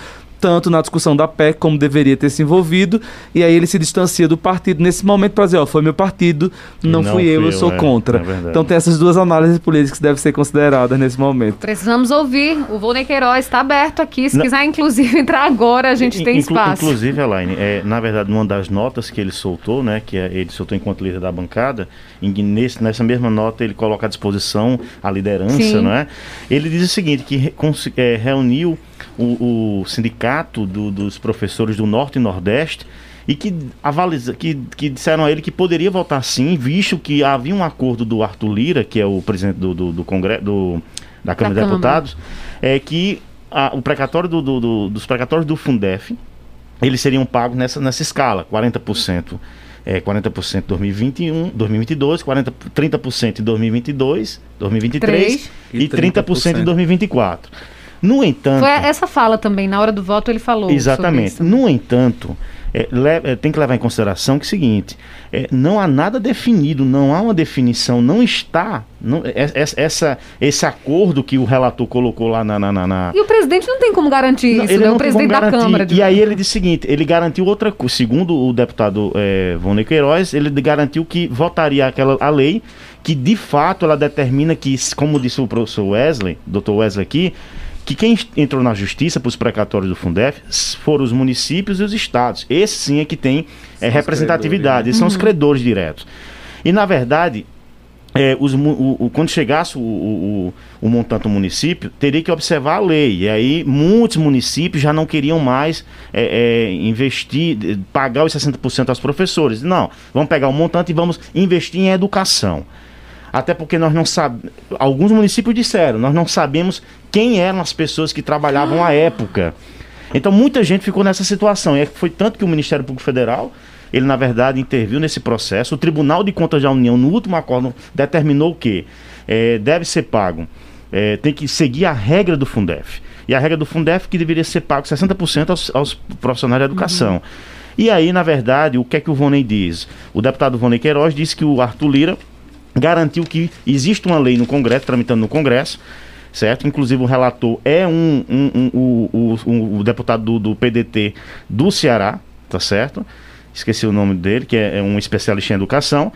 tanto na discussão da PEC como deveria ter se envolvido, e aí ele se distancia do partido nesse momento para dizer, ó, foi meu partido, não, Não fui eu, fui eu eu, sou é, contra. é então tem essas duas análises políticas que devem ser consideradas nesse momento. Precisamos ouvir. O Volney Queiroz está aberto aqui. Se Não. quiser, inclusive, *laughs* entrar agora, a gente tem Inclu- espaço. Inclusive, Elaine, é, na verdade, uma das notas que ele soltou, né, que é- ele soltou enquanto líder da bancada, nesse, nessa mesma nota ele coloca à disposição a liderança, Sim. não é? Ele diz o seguinte, que é, reuniu o, o sindicato do- dos professores do Norte e Nordeste e que, avaliza, que, que disseram a ele que poderia votar sim, visto que havia um acordo do Arthur Lira, que é o presidente do, do, do Congresso, do, da Câmara de Câmara. Deputados, é que a- o precatório do, do- do- dos precatórios do Fundef eles seriam pagos nessa, nessa escala, 40%. É, 40% em 2021, 2022, 40, 30% em 2022, 2023 E e 30% em 2024. No entanto, Foi essa fala também. Na hora do voto, ele falou. sobre Exatamente. isso. No entanto, é, le- é, tem que levar em consideração que é o seguinte: é, não há nada definido, não há uma definição, não está. Não, é- é- essa, esse acordo que o relator colocou lá na. na, na- na- E o presidente não tem como garantir Não, isso, ele né? não O tem presidente da garantir. Câmara. de- E aí ele disse o seguinte: ele garantiu outra coisa. Segundo o deputado é, Vone Queiroz, ele garantiu que votaria aquela a lei que de fato ela determina que, como disse o professor Wesley, Dr. Wesley aqui, que quem entrou na justiça para os precatórios do Fundef foram os municípios e os estados. Esse sim é que tem é, representatividade, eles são os credores diretos. E, na verdade, é, os, o, o, quando chegasse o, o, o, montante do município, teria que observar a lei. E aí, muitos municípios já não queriam mais é, é, investir, pagar os 60% aos professores. Não, vamos pegar o montante e vamos investir em educação. Até porque nós não sabemos. Alguns municípios disseram, nós não sabemos quem eram as pessoas que trabalhavam à época. Então, muita gente ficou nessa situação. E foi tanto que o Ministério Público Federal ele na verdade interviu nesse processo. O Tribunal de Contas da União, no último acordo, determinou que é, deve ser pago, é, tem que seguir a regra do Fundef. E a regra do Fundef que deveria ser pago 60% aos, aos profissionais de educação. Uhum. E aí, na verdade, o que é que o Vonei diz? O deputado Vonei Queiroz disse que o Arthur Lira garantiu que existe uma lei no Congresso, tramitando no Congresso, certo? Inclusive o relator é um, um, um, um o, o, deputado do, do PDT do Ceará, tá certo? esqueci o nome dele, que é, é um especialista em educação,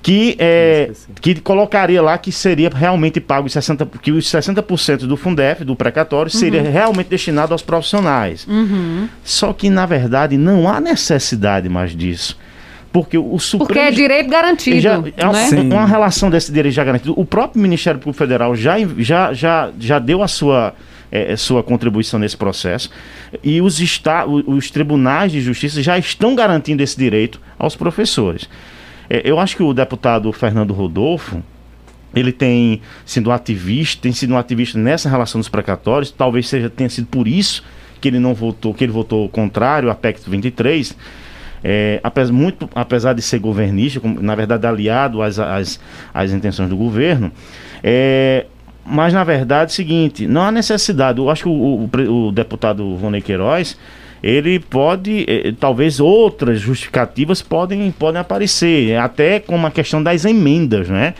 que, é, que colocaria lá que seria realmente pago os 60%, que os 60% do Fundef, do precatório, uhum. seria realmente destinado aos profissionais. Uhum. Só que, na verdade, não há necessidade mais disso. Porque o Supremo. Porque é direito garantido. Já, é uma, uma relação desse direito já garantido. O próprio Ministério Público Federal já, já, já, já deu a sua é, é, sua contribuição nesse processo. E os, esta, os tribunais de justiça já estão garantindo esse direito aos professores. É, eu acho que o deputado Fernando Rodolfo, ele tem sido ativista, tem sido um ativista nessa relação dos precatórios, talvez seja tenha sido por isso que ele não votou, que ele votou contrário à PEC 23. É, apesar, muito, apesar de ser governista, na verdade aliado às, às, às intenções do governo, é, mas, na verdade, é o seguinte, não há necessidade. Eu acho que o, o, o deputado Vonei Queiroz, ele pode, eh, talvez outras justificativas podem, podem aparecer, até como a questão das emendas, né?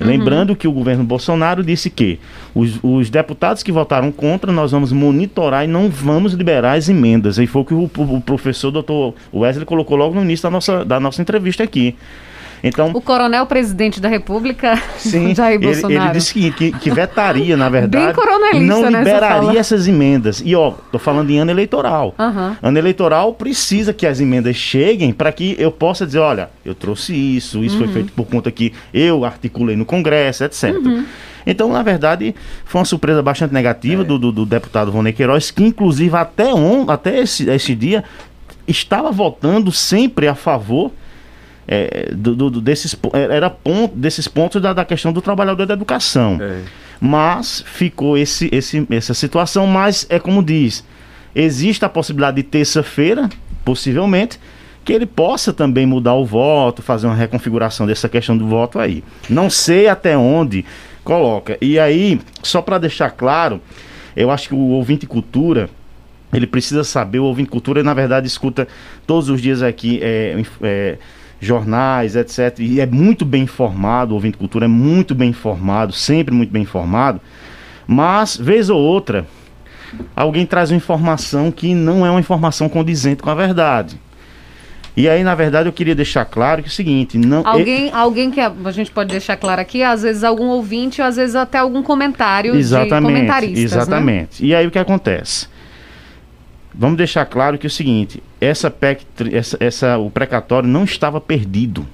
Lembrando que o governo Bolsonaro disse que os, os, deputados que votaram contra, nós vamos monitorar e não vamos liberar as emendas. E foi o que o, o professor doutor Wesley colocou logo no início da nossa, da nossa entrevista aqui. Então, o coronel presidente da República, sim, *laughs* Jair Bolsonaro. Ele, ele disse que, que, que, vetaria, na verdade, Bem não né, liberaria essas emendas. E ó, tô falando em ano eleitoral. Uhum. Ano eleitoral precisa que as emendas cheguem para que eu possa dizer, olha, eu trouxe isso, isso uhum. foi feito por conta que eu articulei no Congresso, etc. Uhum. Então, na verdade, foi uma surpresa bastante negativa é. do, do, do, deputado Rony Queiroz, que inclusive até, on, até esse, esse dia estava votando sempre a favor é, do, do, desses, é, era ponto, desses pontos da, da questão do trabalhador da educação. É. Mas ficou esse, esse, essa situação, mas é como diz, existe a possibilidade de terça-feira, possivelmente, que ele possa também mudar o voto, fazer uma reconfiguração dessa questão do voto aí. Não sei até onde coloca. E aí, só para deixar claro, eu acho que o ouvinte cultura ele precisa saber, o ouvinte cultura, na verdade, escuta todos os dias aqui é, é, jornais, etc. E é muito bem informado, o ouvinte cultura é muito bem informado, sempre muito bem informado. Mas, vez ou outra, alguém traz uma informação que não é uma informação condizente com a verdade. E aí, na verdade, eu queria deixar claro que é o seguinte, não alguém, é... alguém que a, a, gente pode deixar claro aqui, às vezes algum ouvinte, ou às vezes até algum comentário exatamente, de comentaristas, né? Exatamente. Né? E aí o que acontece? Vamos deixar claro que é o seguinte, essa PEC, essa, essa, o precatório não estava perdido.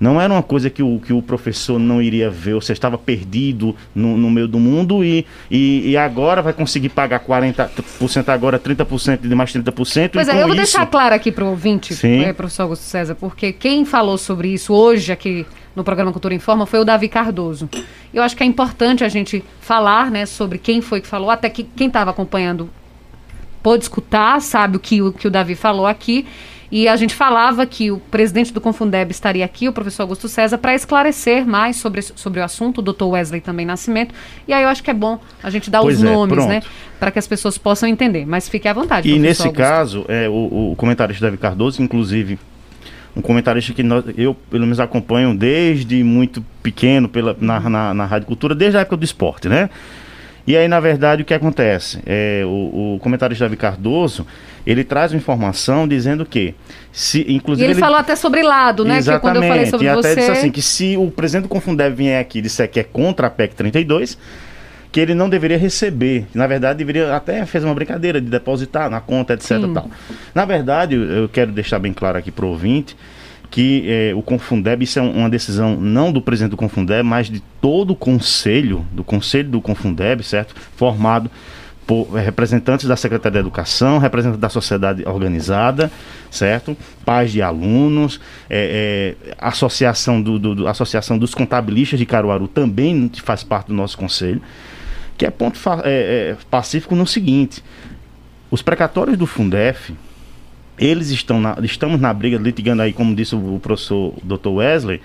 Não era uma coisa que o, que o professor não iria ver, você estava perdido no, no meio do mundo e, e, e, agora vai conseguir pagar 40% agora, 30% de mais 30%. Pois é, eu vou isso... deixar claro aqui para o ouvinte, é, professor Augusto César, porque quem falou sobre isso hoje aqui no programa Cultura Informa foi o Davi Cardoso. Eu acho que é importante a gente falar né, sobre quem foi que falou, até que quem estava acompanhando pôde escutar, sabe o que, o que o Davi falou aqui. E a gente falava que o presidente do Confundeb estaria aqui, o professor Augusto César, para esclarecer mais sobre, sobre o assunto, o doutor Wesley também Nascimento. E aí eu acho que é bom a gente dar pois os é, nomes, pronto. né? Para que as pessoas possam entender. Mas fique à vontade. E nesse Augusto. caso, é, o, o comentarista Davi Cardoso, inclusive, um comentarista que nós, eu, pelo menos, acompanho desde muito pequeno pela, na, na, na Rádio Cultura, desde a época do esporte, né? E aí, na verdade, o que acontece? É, o, o comentarista Davi Cardoso, ele traz uma informação dizendo que, se, inclusive... E ele, ele, falou até sobre lado, né? Exatamente. Que quando eu falei sobre e você... até disse assim, que se o presidente do Confundeb vier aqui e disser que é contra a PEC 32, que ele não deveria receber. Na verdade, deveria até fez uma brincadeira de depositar na conta, etc. Tal. Na verdade, eu quero deixar bem claro aqui para o ouvinte que eh, o Confundeb, isso é uma decisão não do presidente do Confundeb, mas de todo o conselho, do conselho do Confundeb, certo? Formado por eh, representantes da Secretaria da Educação, representantes da sociedade organizada, certo? Pais de alunos, é, é, associação, do, do, do, associação dos contabilistas de Caruaru também faz parte do nosso conselho, que é ponto é, pacífico no seguinte: os precatórios do Fundef, eles estão na, estamos na briga, litigando aí, como disse o, professor Dr. Wesley,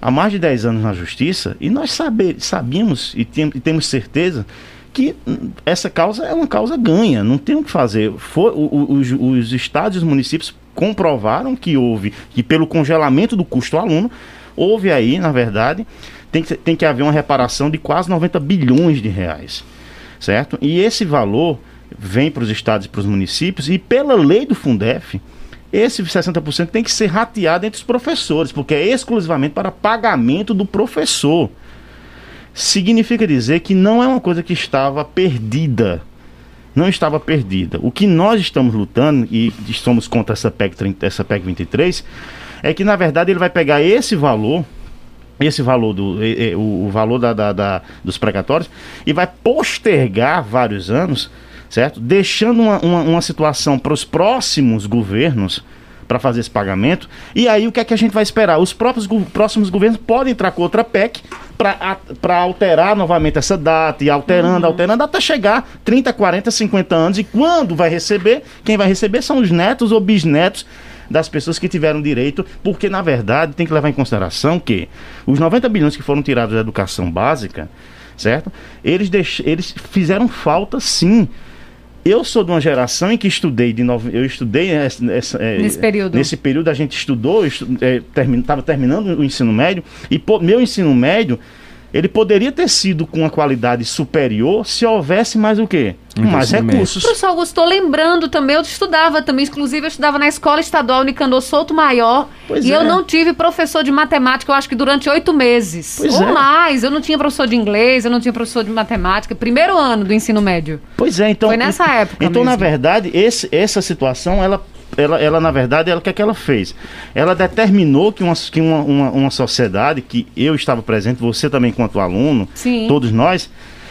há mais de 10 anos na justiça, e nós saber, sabíamos e, tem, e temos certeza que essa causa é uma causa ganha, não tem o que fazer. For, o, os, os estados e os municípios comprovaram que houve, que pelo congelamento do custo aluno, houve aí, na verdade, tem que, tem que haver uma reparação de quase 90 bilhões de reais, certo? E esse valor vem para os estados e para os municípios, e pela lei do Fundef, esse 60% tem que ser rateado entre os professores, porque é exclusivamente para pagamento do professor. Significa dizer que não é uma coisa que estava perdida. Não estava perdida. O que nós estamos lutando, e somos contra essa PEC, 30, essa PEC 23, é que na verdade ele vai pegar esse valor esse valor do o, valor da, da, da, dos precatórios e vai postergar vários anos certo? Deixando uma, uma, uma situação para os próximos governos para fazer esse pagamento. E aí o que é que a gente vai esperar? Os próprios próximos governos podem entrar com outra PEC para alterar novamente essa data e alterando, uhum. alterando, até chegar 30, 40, 50 anos. E quando vai receber? Quem vai receber são os netos ou bisnetos das pessoas que tiveram direito, porque na verdade tem que levar em consideração que os 90 bilhões que foram tirados da educação básica, certo? Eles, deix... eles fizeram falta sim eu sou de uma geração em que estudei de novo, eu estudei essa, é, nesse período. Nesse período a gente estudou, estava é, termin, terminando o ensino médio e pô, meu ensino médio ele poderia ter sido com uma qualidade superior se houvesse mais o quê? Mais recursos. Professor Augusto, estou lembrando também, eu estudava também, inclusive eu estudava na Escola Estadual Nicandor Souto Maior, pois e é. eu não tive professor de matemática, eu acho que durante oito meses. Pois ou é. mais, eu não tinha professor de inglês, eu não tinha professor de matemática, primeiro ano do ensino médio. Pois é, então... Foi nessa época Então, mesmo. na verdade, esse, essa situação, ela ela, ela na verdade, ela, o que é que ela fez? Ela determinou que, uma, que uma, uma, uma sociedade, que eu estava presente, você também enquanto aluno, Sim. todos nós,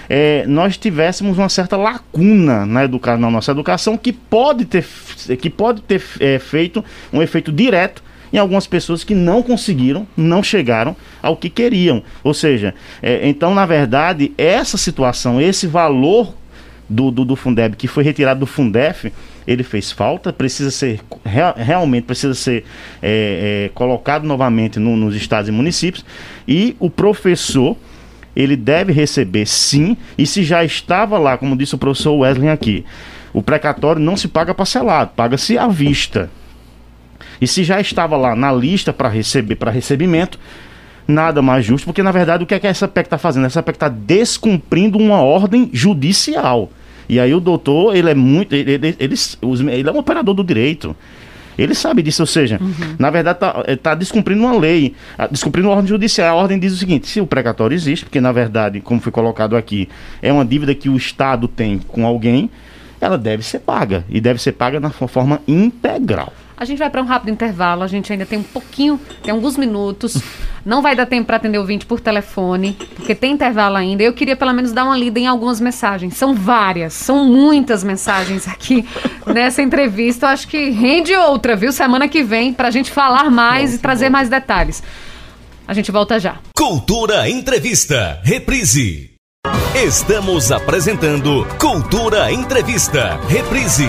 é, nós tivéssemos uma certa lacuna na, educa na nossa educação que pode ter, que pode ter é, feito um efeito direto em algumas pessoas que não conseguiram, não chegaram ao que queriam. Ou seja, é, então, na verdade, essa situação, esse valor do, do, do Fundeb que foi retirado do Fundef, ele fez falta, precisa ser real, realmente precisa ser é, é, colocado novamente no, nos estados e municípios e o professor ele deve receber sim e se já estava lá, como disse o professor Wesley aqui, o precatório não se paga parcelado, paga-se à vista. E se já estava lá na lista para receber, para recebimento, nada mais justo, porque na verdade o que é que essa PEC está fazendo? Essa PEC está descumprindo uma ordem judicial. E aí o doutor, ele é muito. Ele, ele, ele, ele é um operador do direito. Ele sabe disso, ou seja, uhum. na verdade está eh, tá descumprindo uma lei, ah, descumprindo uma ordem judicial. A ordem diz o seguinte: se o precatório existe, porque na verdade, como foi colocado aqui, é uma dívida que o Estado tem com alguém, ela deve ser paga. E deve ser paga na forma integral. A gente vai para um rápido intervalo, a gente ainda tem um pouquinho, tem alguns minutos. Não vai dar tempo para atender o ouvinte por telefone, porque tem intervalo ainda. Eu queria pelo menos dar uma lida em algumas mensagens. São várias, são muitas mensagens aqui *laughs* nessa entrevista. Eu acho que rende outra, viu? Semana que vem, para a gente falar mais bom, e trazer bom. mais detalhes. A gente volta já. Cultura Entrevista, reprise. Estamos apresentando Cultura Entrevista, reprise.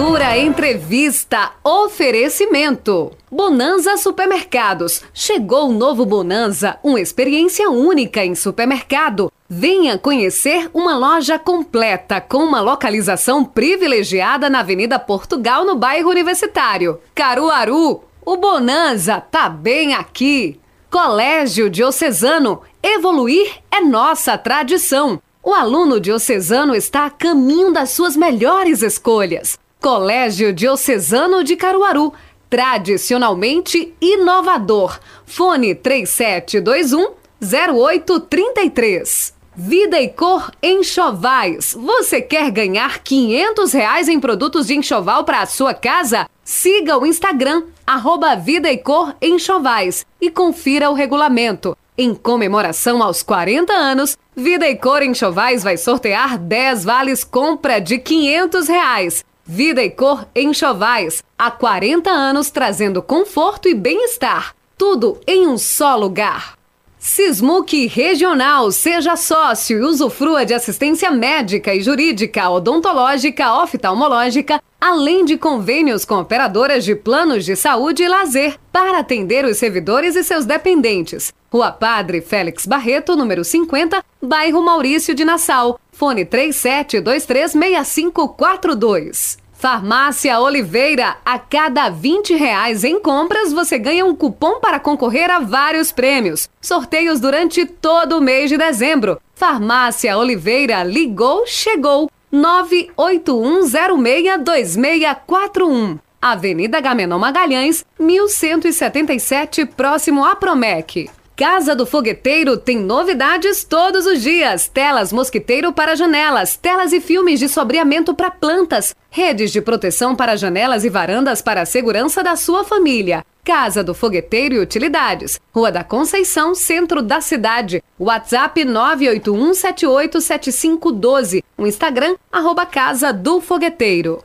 Cultura Entrevista. Oferecimento. Bonanza Supermercados. Chegou o novo Bonanza, uma experiência única em supermercado. Venha conhecer uma loja completa com uma localização privilegiada na Avenida Portugal, no bairro Universitário. Caruaru. O Bonanza tá bem aqui. Colégio Diocesano. Evoluir é nossa tradição. O aluno diocesano está a caminho das suas melhores escolhas. Colégio Diocesano de Caruaru, tradicionalmente inovador. Fone 3721 0833. Vida e Cor Enxovais. Você quer ganhar 500 reais em produtos de enxoval para a sua casa? Siga o Instagram, arroba Vida e Cor Enxovais e confira o regulamento. Em comemoração aos 40 anos, Vida e Cor Enxovais vai sortear 10 vales compra de 500 reais. Vida e Cor Enxovais, há 40 anos trazendo conforto e bem-estar. Tudo em um só lugar. Sismuc Regional, seja sócio e usufrua de assistência médica e jurídica, odontológica, oftalmológica, além de convênios com operadoras de planos de saúde e lazer, para atender os servidores e seus dependentes. Rua Padre Félix Barreto, número 50, bairro Maurício de Nassau. Fone 37236542. Farmácia Oliveira, a cada 20 reais em compras, você ganha um cupom para concorrer a vários prêmios. Sorteios durante todo o mês de dezembro. Farmácia Oliveira, ligou, chegou. 981062641. Avenida Gamenon Magalhães, 1177, próximo a Promec. Casa do Fogueteiro tem novidades todos os dias. Telas mosquiteiro para janelas, telas e filmes de sobreamento para plantas, redes de proteção para janelas e varandas para a segurança da sua família. Casa do Fogueteiro e Utilidades. Rua da Conceição, centro da cidade. WhatsApp 981787512. O Instagram, arroba Casa do Fogueteiro.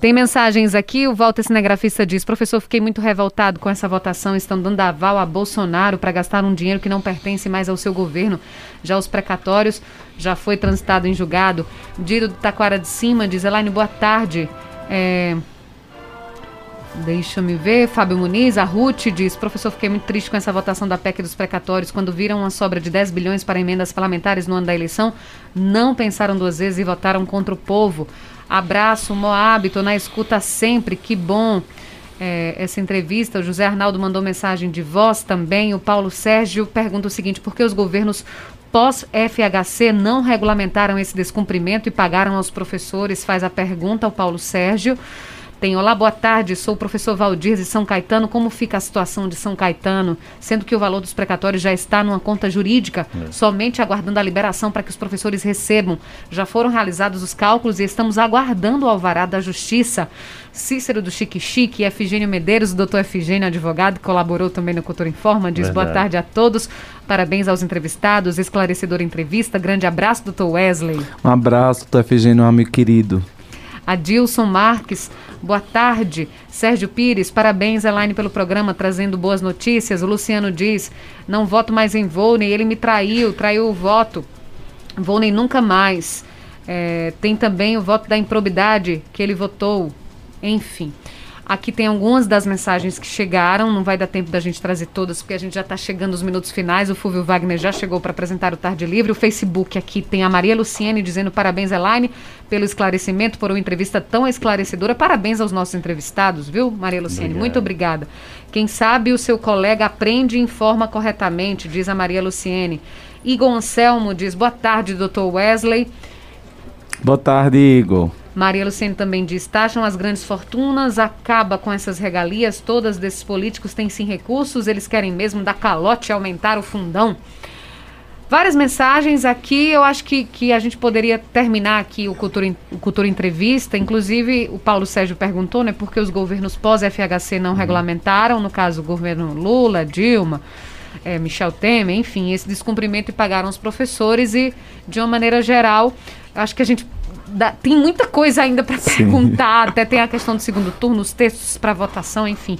Tem mensagens aqui, o Walter Cinegrafista diz: Professor, fiquei muito revoltado com essa votação. Estão dando aval a Bolsonaro para gastar um dinheiro que não pertence mais ao seu governo. Já os precatórios já foi transitado em julgado. Diro do Taquara de Cima diz: Elaine, boa tarde. É... Deixa me ver. Fábio Muniz, a Ruth diz: Professor, fiquei muito triste com essa votação da PEC dos precatórios. Quando viram uma sobra de 10 bilhões para emendas parlamentares no ano da eleição, não pensaram duas vezes e votaram contra o povo. Abraço, Moab, tô na escuta sempre, que bom é, essa entrevista. O José Arnaldo mandou mensagem de voz também. O Paulo Sérgio pergunta o seguinte: por que os governos pós-FHC não regulamentaram esse descumprimento e pagaram aos professores? Faz a pergunta ao Paulo Sérgio. Tem Olá, boa tarde, sou o professor Valdir de São Caetano. Como fica a situação de São Caetano, sendo que o valor dos precatórios já está numa conta jurídica, é. somente aguardando a liberação para que os professores recebam? Já foram realizados os cálculos e estamos aguardando o alvará da Justiça. Cícero do Chique Chique, Efigênio Medeiros, o doutor Efigênio, advogado, que colaborou também no Cultura Informa, diz Verdade. boa tarde a todos, parabéns aos entrevistados, esclarecedora entrevista, grande abraço, doutor Wesley. Um abraço, doutor Efigênio, amigo querido. Adilson Marques, boa tarde. Sérgio Pires, parabéns, Elaine, pelo programa, trazendo boas notícias. O Luciano diz: não voto mais em Volney, ele me traiu, traiu o voto. Volney nunca mais. É, tem também o voto da improbidade que ele votou. Enfim. Aqui tem algumas das mensagens que chegaram, não vai dar tempo da gente trazer todas, porque a gente já está chegando nos minutos finais. O Fúvio Wagner já chegou para apresentar o Tarde Livre. O Facebook aqui tem a Maria Luciene dizendo parabéns, Elaine, pelo esclarecimento, por uma entrevista tão esclarecedora. Parabéns aos nossos entrevistados, viu, Maria Luciene? Obrigado. Muito obrigada. Quem sabe o seu colega aprende e informa corretamente, diz a Maria Luciene. Igor Anselmo diz boa tarde, doutor Wesley. Boa tarde, Igor. Maria Luciene também diz: taxam as grandes fortunas, acaba com essas regalias todas desses políticos têm sim recursos, eles querem mesmo dar calote e aumentar o fundão. Várias mensagens aqui, eu acho que, que a gente poderia terminar aqui o Cultura, o Cultura Entrevista. Inclusive, o Paulo Sérgio perguntou, né, por que os governos pós-FHC não uhum. regulamentaram, no caso, o governo Lula, Dilma, é, Michel Temer, enfim, esse descumprimento e pagaram os professores e, de uma maneira geral, acho que a gente dá, tem muita coisa ainda para perguntar, até tem a questão do segundo turno, os textos para votação, enfim.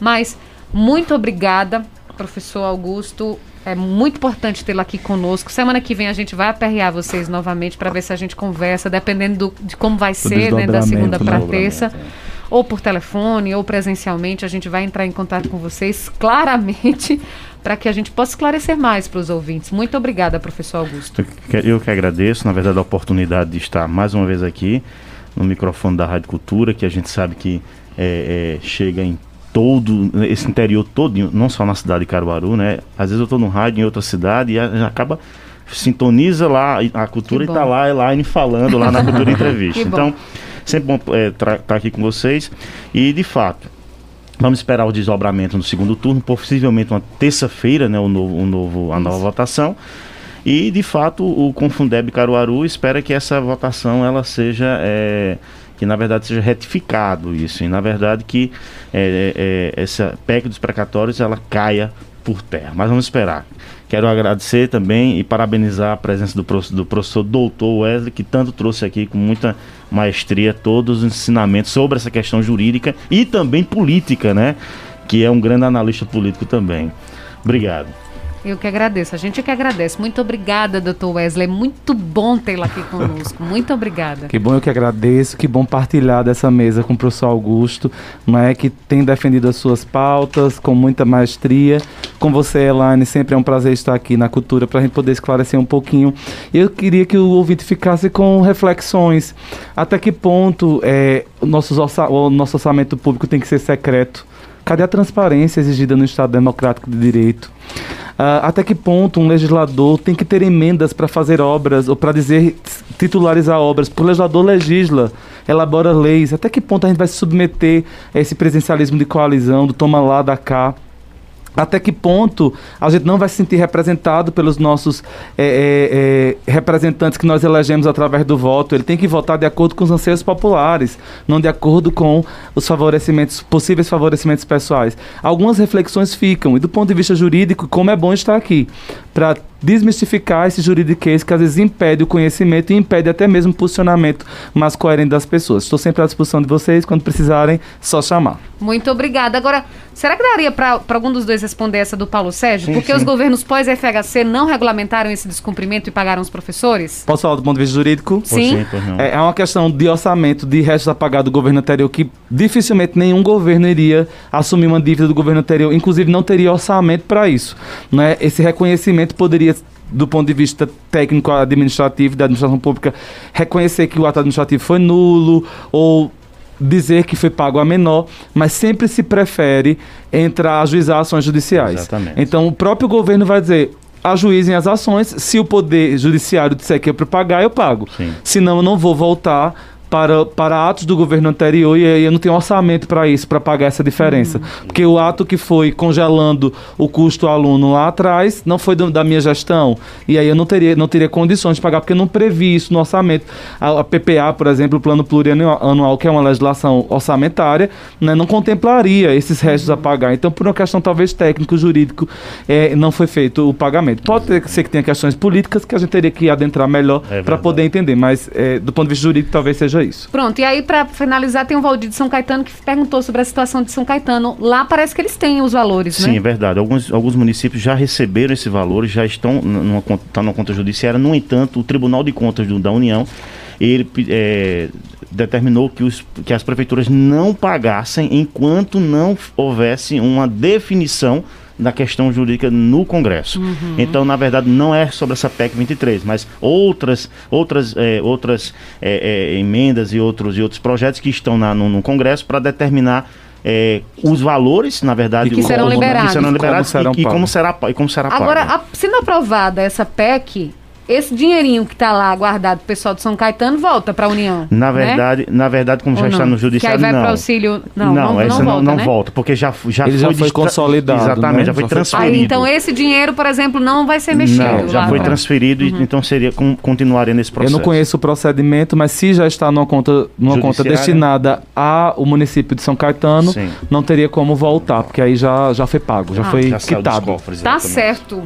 Mas muito obrigada, professor Augusto. É muito importante tê-lo aqui conosco. Semana que vem a gente vai aperrear vocês novamente para ver se a gente conversa, dependendo do, de como vai ser, né, da segunda para terça. É. Ou por telefone, ou presencialmente, a gente vai entrar em contato com vocês claramente para que a gente possa esclarecer mais para os ouvintes. Muito obrigada, professor Augusto. Eu que agradeço, na verdade, a oportunidade de estar mais uma vez aqui no microfone da Rádio Cultura, que a gente sabe que é, é, chega em todo esse interior todo, não só na cidade de Caruaru, né? Às vezes eu estou no rádio em outra cidade e acaba sintoniza lá a cultura e está lá, Elaine falando lá na Cultura *laughs* Entrevista. então, sempre bom estar é, tá aqui com vocês. E, de fato, Vamos esperar o desdobramento no segundo turno, possivelmente uma terça-feira, né, o novo, o novo, a nova votação. E, de fato, o Confundeb Caruaru espera que essa votação ela seja. É, que na verdade seja retificado isso, e na verdade que é, é, essa PEC dos precatórios ela caia por terra. Mas vamos esperar. Quero agradecer também e parabenizar a presença do professor, do professor doutor Wesley, que tanto trouxe aqui com muita maestria todos os ensinamentos sobre essa questão jurídica e também política, né? Que é um grande analista político também. Obrigado. Eu que agradeço. A gente que agradece. Muito obrigada, doutor Wesley. Muito bom tê-lo aqui conosco. Muito obrigada. Que bom, eu que agradeço. Que bom partilhar dessa mesa com o professor Augusto, não é? Que tem defendido as suas pautas com muita maestria. Com você, Elaine, sempre é um prazer estar aqui na cultura para a gente poder esclarecer um pouquinho. Eu queria que o ouvinte ficasse com reflexões. Até que ponto é, o, nosso orça o nosso orçamento público tem que ser secreto? Cadê a transparência exigida no Estado Democrático de Direito? Uh, até que ponto um legislador tem que ter emendas para fazer obras ou para dizer titularizar obras? O legislador legisla, elabora leis. Até que ponto a gente vai se submeter a esse presencialismo de coalizão, do toma lá, da cá? Até que ponto a gente não vai se sentir representado pelos nossos é, é, é, representantes que nós elegemos através do voto. Ele tem que votar de acordo com os anseios populares, não de acordo com os favorecimentos, possíveis favorecimentos pessoais. Algumas reflexões ficam, e do ponto de vista jurídico, como é bom estar aqui, para desmistificar esse juridiquês que às vezes impede o conhecimento e impede até mesmo o posicionamento mais coerente das pessoas. Estou sempre à disposição de vocês, quando precisarem, só chamar. Muito obrigada. Agora, será que daria para algum dos dois responder essa do Paulo Sérgio? Sim, Porque sim. os governos pós-FHC não regulamentaram esse descumprimento e pagaram os professores? Posso falar do ponto de vista jurídico? Sim. É, é uma questão de orçamento de restos a pagar do governo anterior que dificilmente nenhum governo iria assumir uma dívida do governo anterior, inclusive não teria orçamento para isso. Né? Esse reconhecimento poderia do ponto de vista técnico administrativo da administração pública reconhecer que o ato administrativo foi nulo ou dizer que foi pago a menor, mas sempre se prefere entrar a ajuizar ações judiciais. Exatamente. Então o próprio governo vai dizer ajuizem as ações, se o poder judiciário disser que é para pagar, eu pago. Sim. Senão eu não vou voltar para, para atos do governo anterior e aí eu não tenho orçamento para isso, para pagar essa diferença. Uhum. Porque o ato que foi congelando o custo aluno lá atrás não foi do, da minha gestão. E aí eu não teria, não teria condições de pagar, porque eu não previ isso no orçamento. A, a PPA, por exemplo, o Plano Plurianual, que é uma legislação orçamentária, né, não contemplaria esses restos a pagar. Então, por uma questão talvez técnico-jurídico, é, não foi feito o pagamento. Pode ser que tenha questões políticas que a gente teria que adentrar melhor é para poder entender, mas é, do ponto de vista jurídico talvez seja seja isso. Pronto, e aí para finalizar tem o Valdir de São Caetano que perguntou sobre a situação de São Caetano. Lá parece que eles têm os valores, Sim, né? é verdade. Alguns, alguns municípios já receberam esse valor, já estão numa, tá numa conta judiciária. No entanto, o Tribunal de Contas da União ele é, determinou que, os, que as prefeituras não pagassem enquanto não houvesse uma definição da questão jurídica no Congresso. Uhum. Então, na verdade, não é sobre essa PEC 23, mas outras, outras, é, outras é, é, emendas e outros, e outros projetos que estão na, no, no Congresso para determinar é, os valores, na verdade, que serão liberados, que serão liberados como e, e, como será, e como será Agora, a, sendo aprovada essa PEC, esse dinheirinho que está lá guardado pro pessoal de São Caetano volta para a União. Na né? verdade, né? na verdade, como Ou já não? está no judiciário, que aí vai para auxílio, não, não, não essa não, volta, não, né? volta, porque já já Ele foi, já foi consolidado, exatamente, né? já foi já transferido. Aí, então esse dinheiro, por exemplo, não vai ser mexido. Não, já foi transferido uhum. e então seria continuaria nesse processo. Eu não conheço o procedimento, mas se já está numa conta numa conta destinada ao município de São Caetano, Sim. não teria como voltar, porque aí já já foi pago, já ah. foi já quitado. Cofres, tá certo.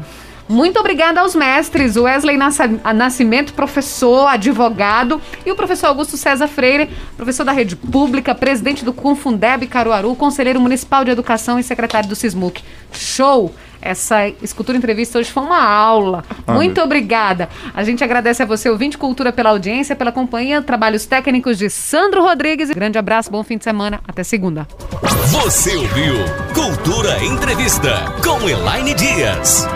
Muito obrigada aos mestres, Wesley Nascimento, professor, advogado, e o professor Augusto César Freire, professor da rede pública, presidente do Confundeb Caruaru, conselheiro municipal de educação e secretário do SISMUC. Show! Essa escultura entrevista hoje foi uma aula. Ah, Muito meu. obrigada. A gente agradece a você, ouvinte Cultura, pela audiência, pela companhia, trabalhos técnicos de Sandro Rodrigues. Grande abraço, bom fim de semana. Até segunda. Você ouviu Cultura Entrevista com Elaine Dias.